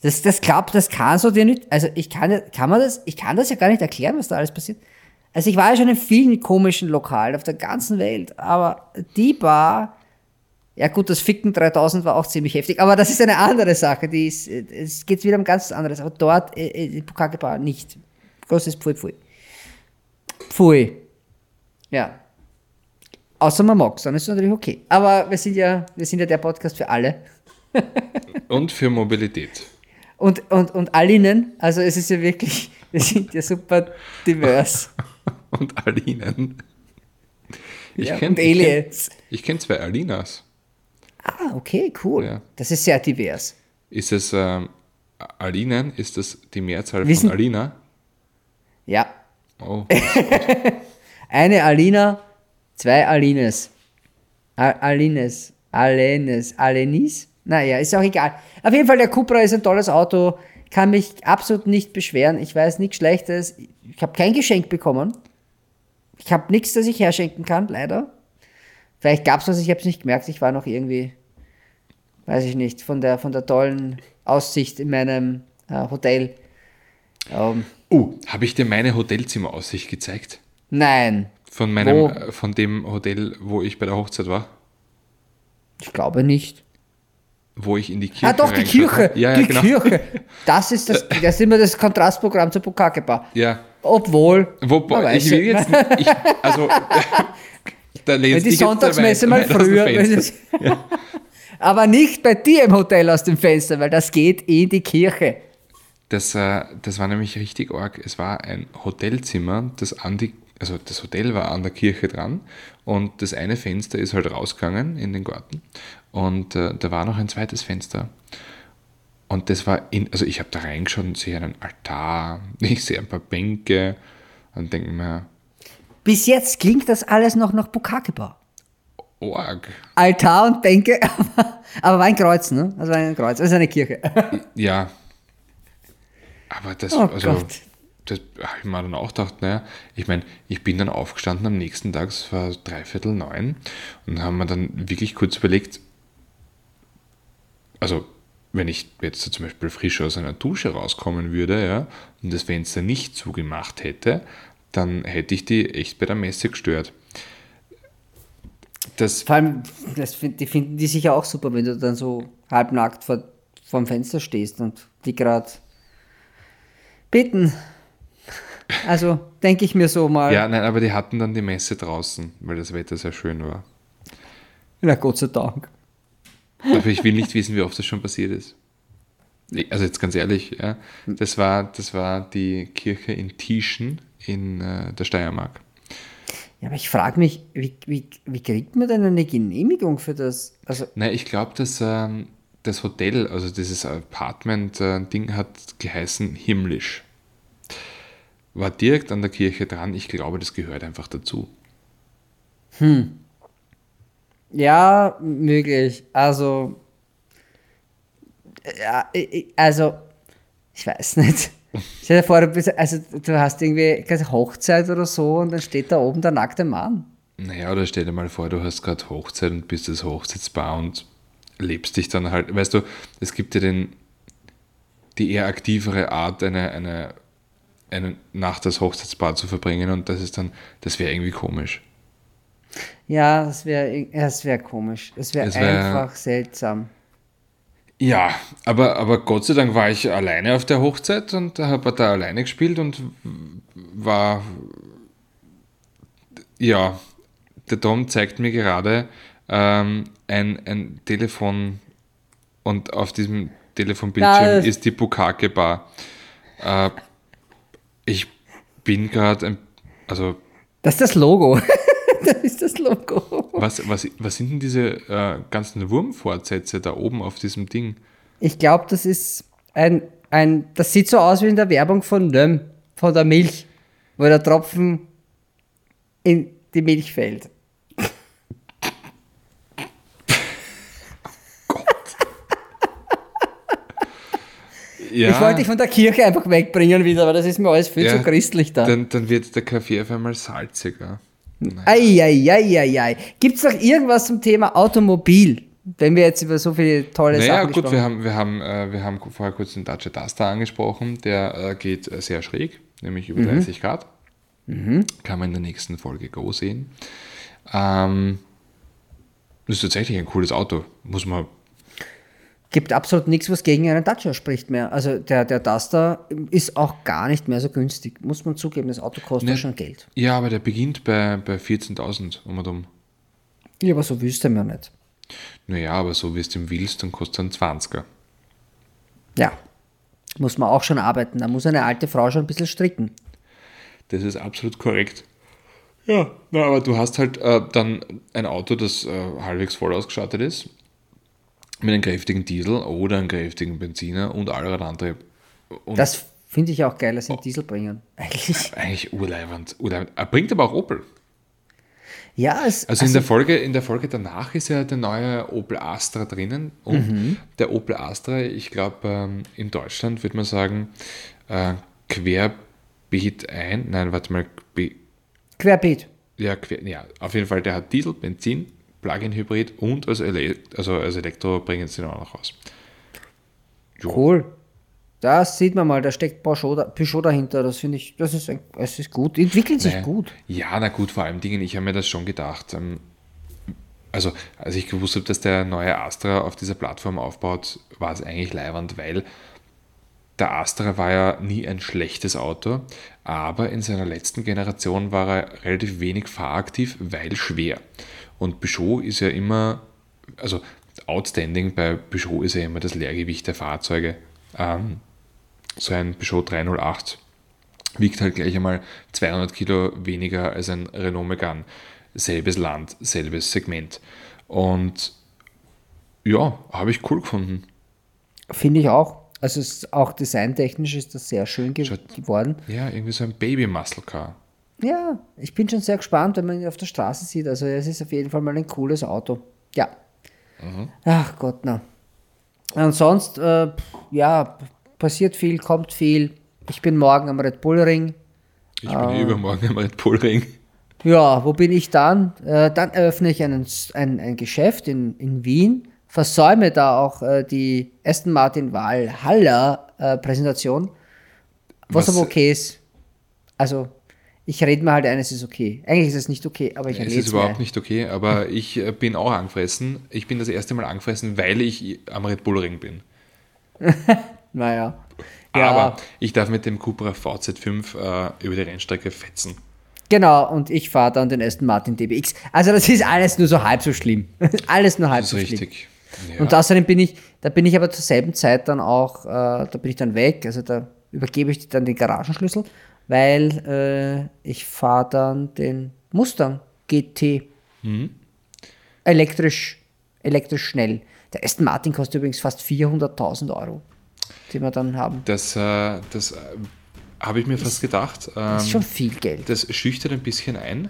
das, das glaubt, das kann so dir nicht. Also ich kann, kann man das, ich kann das ja gar nicht erklären, was da alles passiert. Also ich war ja schon in vielen komischen Lokalen auf der ganzen Welt, aber die Bar, ja gut, das Ficken 3000 war auch ziemlich heftig, aber das ist eine andere Sache. Die ist, äh, es geht wieder um ganz anderes. Aber dort, äh, äh, Bukake Bar nicht. Großes Pfui, Pfui. Pfui. Ja. Außer man mag dann ist es natürlich okay. Aber wir sind ja, wir sind ja der Podcast für alle. Und für Mobilität. Und, und, und Alinen, also es ist ja wirklich, wir sind ja super divers. Und Alinen. Ich ja, kenn- und ich kenn- Aliens. Ich kenne zwei Alinas. Ah, okay, cool. Ja. Das ist sehr divers. Ist es ähm, Alinen? Ist das die Mehrzahl Wissen- von Alina? Ja. Oh, Eine Alina, zwei Alines. A- Alines, Alenes, Alenis? Naja, ist auch egal. Auf jeden Fall, der Cupra ist ein tolles Auto, kann mich absolut nicht beschweren. Ich weiß nichts Schlechtes. Ich habe kein Geschenk bekommen. Ich habe nichts, das ich herschenken kann, leider. Vielleicht gab es was, ich habe es nicht gemerkt. Ich war noch irgendwie, weiß ich nicht, von der, von der tollen Aussicht in meinem äh, Hotel. Ähm, oh habe ich dir meine Hotelzimmeraussicht gezeigt? nein, Von, meinem, Wo? äh, von dem Hotel, wo ich bei der Hochzeit war? ich glaube nicht. wo ich in die Kirche Ah, doch, die Kirche. Ja, ja, die genau. Kirche. Das ist, das, das ist immer das Kontrastprogramm zur Bukake-Bar. Ja. Obwohl. Wobei, ich will ja. jetzt nicht, ich, also, da Wenn lehnst die Sonntagsmesse mal früher. wenn es- Aber nicht bei dir im Hotel aus dem Fenster, weil das geht in die Kirche. Das, äh, das war nämlich richtig arg. Es war ein Hotelzimmer, das an die, also das Hotel war an der Kirche dran und das eine Fenster ist halt rausgegangen in den Garten und äh, da war noch ein zweites Fenster. Und das war in, also ich habe da reingeschaut und sehe einen Altar, ich sehe ein paar Bänke und denke mir, Bis jetzt klingt das alles noch nach Bukake-Bar. Arg. Altar und Bänke, aber, aber war ein Kreuz, ne? Also war ein Kreuz, also eine Kirche. Ja. Aber das, Oh also, Gott. das habe ich mir dann auch gedacht, naja, ich meine, ich bin dann aufgestanden am nächsten Tag, es war dreiviertel neun, und haben wir dann wirklich kurz überlegt, also wenn ich jetzt so zum Beispiel frisch aus einer Dusche rauskommen würde, ja, und das Fenster nicht zugemacht hätte, dann hätte ich die echt bei der Messe gestört. Das, Vor allem, das find, die finden die sicher auch super, wenn du dann so halbnackt vor, vorm Fenster stehst und die gerade bitten. Also denke ich mir so mal. ja, nein, aber die hatten dann die Messe draußen, weil das Wetter sehr schön war. Na Gott sei Dank. Aber ich will nicht wissen, wie oft das schon passiert ist. Also jetzt ganz ehrlich, ja, das war, das war die Kirche in Tieschen in äh, der Steiermark. Ja, aber ich frage mich, wie, wie, wie kriegt man denn eine Genehmigung für das? Also, Nein, ich glaube, dass ähm, das Hotel, also dieses Apartment-Ding hat geheißen himmlisch. War direkt an der Kirche dran. Ich glaube, das gehört einfach dazu. ja, möglich. Also, ja, also, ich weiß nicht. Stell dir vor, du, bist, also, du hast irgendwie keine Hochzeit oder so und dann steht da oben der nackte Mann. Naja, oder stell dir mal vor, du hast gerade Hochzeit und bist das Hochzeitspaar und lebst dich dann halt. Weißt du, es gibt ja den, die eher aktivere Art, eine, eine, eine Nacht als Hochzeitspaar zu verbringen und das ist dann, das wäre irgendwie komisch. Ja, das wäre das wär komisch. Das wäre wär- einfach seltsam. Ja, aber, aber Gott sei Dank war ich alleine auf der Hochzeit und habe da alleine gespielt und war. Ja, der Tom zeigt mir gerade ähm, ein, ein Telefon und auf diesem Telefonbildschirm ist die Bukake Bar. Äh, ich bin gerade ein. Also, Das ist das Logo. das ist das Logo. was, was, was sind denn diese äh, ganzen Wurmfortsätze da oben auf diesem Ding? Ich glaube, das ist ein, ein. Das sieht so aus wie in der Werbung von Nöm, von der Milch, wo der Tropfen in die Milch fällt. Ja. Ich wollte dich von der Kirche einfach wegbringen wieder, aber das ist mir alles viel Ja, zu christlich da. Dann, dann wird der Kaffee auf einmal salziger. Eieieiei. Gibt es noch irgendwas zum Thema Automobil? Wenn wir jetzt über so viele tolle Naja, Sachen gut, wir haben, wir, haben, äh, wir haben vorher kurz den Dacia Duster angesprochen. Der äh, geht äh, sehr schräg, nämlich über 30 Grad. Kann man in der nächsten Folge Go sehen. Ähm, das ist tatsächlich ein cooles Auto, muss man. Gibt absolut nichts, was gegen einen Dacia spricht mehr. Also der, der Duster ist auch gar nicht mehr so günstig. Muss man zugeben, das Auto kostet Ne. schon Geld. Ja, aber der beginnt bei, bei 14.000 um und um. Ja, aber so wüsste man nicht. Naja, aber so wie es dem willst, dann kostet er einen 20er. Ja. Muss man auch schon arbeiten. Da muss eine alte Frau schon ein bisschen stricken. Das ist absolut korrekt. Ja, na, aber du hast halt äh, dann ein Auto, das äh, halbwegs voll ausgestattet ist, mit einem kräftigen Diesel oder einem kräftigen Benziner und andere. Und Das finde ich auch geil, dass sie einen Diesel bringen. Eigentlich. eigentlich urleibend. urleibend. Er bringt aber auch Opel. Ja, es, Also, in, der Folge, in der Folge danach ist ja der neue Opel Astra drinnen. Und der Opel Astra, ich glaube, ähm, in Deutschland würde man sagen, äh, querbeet ein. Nein, warte mal. Be, querbeet. ja, quer, ja, auf jeden Fall, der hat Diesel, Benzin, Plug-in-Hybrid und als, Ele also als Elektro bringen sie ihn auch noch raus. Cool. Das sieht man mal, da steckt Peugeot, da- Peugeot dahinter. Das finde ich, das ist, es ist gut. Entwickelt sich Naja. gut. Ja, na gut, vor allem Dingen, ich habe mir das schon gedacht. Ähm, also als ich gewusst habe, dass der neue Astra auf dieser Plattform aufbaut, war es eigentlich leiwand, weil der Astra war ja nie ein schlechtes Auto, aber in seiner letzten Generation war er relativ wenig fahraktiv, weil schwer. Und Peugeot ist ja immer, also outstanding bei Peugeot ist ja immer das Leergewicht der Fahrzeuge. Ähm, so ein Peugeot 308 wiegt halt gleich einmal 200 Kilo weniger als ein Renault Megane. Selbes Land, selbes Segment. Und ja, habe ich cool gefunden. Finde ich auch. Also es ist auch designtechnisch ist das sehr schön ge Schaut- geworden. Ja, irgendwie so ein Baby-Muscle-Car. Ja, ich bin schon sehr gespannt, wenn man ihn auf der Straße sieht. Also es ist auf jeden Fall mal ein cooles Auto. Ja. Ach Gott, na. Ansonsten, äh, ja, passiert viel, kommt viel. Ich bin morgen am Red Bull Ring. Ich bin übermorgen am Red Bull Ring. Ja, wo bin ich dann? Äh, dann eröffne ich einen, ein, ein Geschäft in, in Wien, versäume da auch äh, die Aston Martin Valhalla äh, Präsentation, was, Was- aber okay ist. Also, ich rede mir halt ein, es ist okay. Eigentlich ist es nicht okay, aber ich Es erlebe ist überhaupt nicht okay, aber ich äh, bin auch angefressen. Ich bin das erste Mal angefressen, weil ich am Red Bull Ring bin. Naja. Ja, Aber ich darf mit dem Cupra VZ5 äh, über die Rennstrecke fetzen. genau. Und ich fahre dann den Aston Martin DBX. Also, das ist alles nur so halb so schlimm. alles nur halb Das so ist schlimm. richtig. Ja. Und außerdem bin ich, da bin ich aber zur selben Zeit dann auch, äh, da bin ich dann weg, also da übergebe ich dann den Garagenschlüssel, weil äh, ich fahre dann den Mustang GT. Elektrisch, elektrisch schnell. Der Aston Martin kostet übrigens fast 400.000 Euro, die wir dann haben. Das, äh, das äh, habe ich mir fast gedacht. Ähm, Das ist schon viel Geld. das schüchtert ein bisschen ein.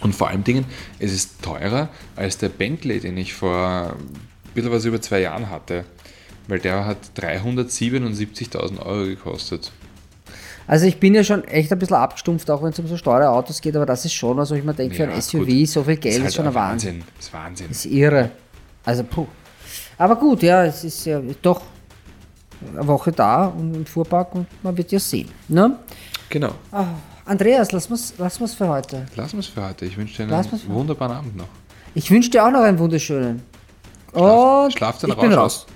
Und vor allen Dingen, es ist teurer als der Bentley, den ich vor ein bisschen was über zwei Jahren hatte. Weil der hat 377.000 Euro gekostet. Also ich bin ja schon echt ein bisschen abgestumpft, auch wenn es um so teure Autos geht, aber das ist schon, also ich mir denke, für ein Ja, SUV gut. so viel Geld ist, halt schon ein Wahnsinn. Das ist Wahnsinn. Das ist irre. Also, puh. Aber gut, ja, es ist ja doch eine Woche da und im Fuhrpark und man wird ja sehen. Ne? Genau. Ah, Andreas, lass mal's, lass für heute. Lassen wir es für heute. Ich wünsche dir einen Lass wunderbaren Abend noch. Ich wünsche dir auch noch einen wunderschönen. Und schlaf deinen ich bin Rausch raus.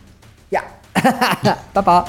Ja. Baba.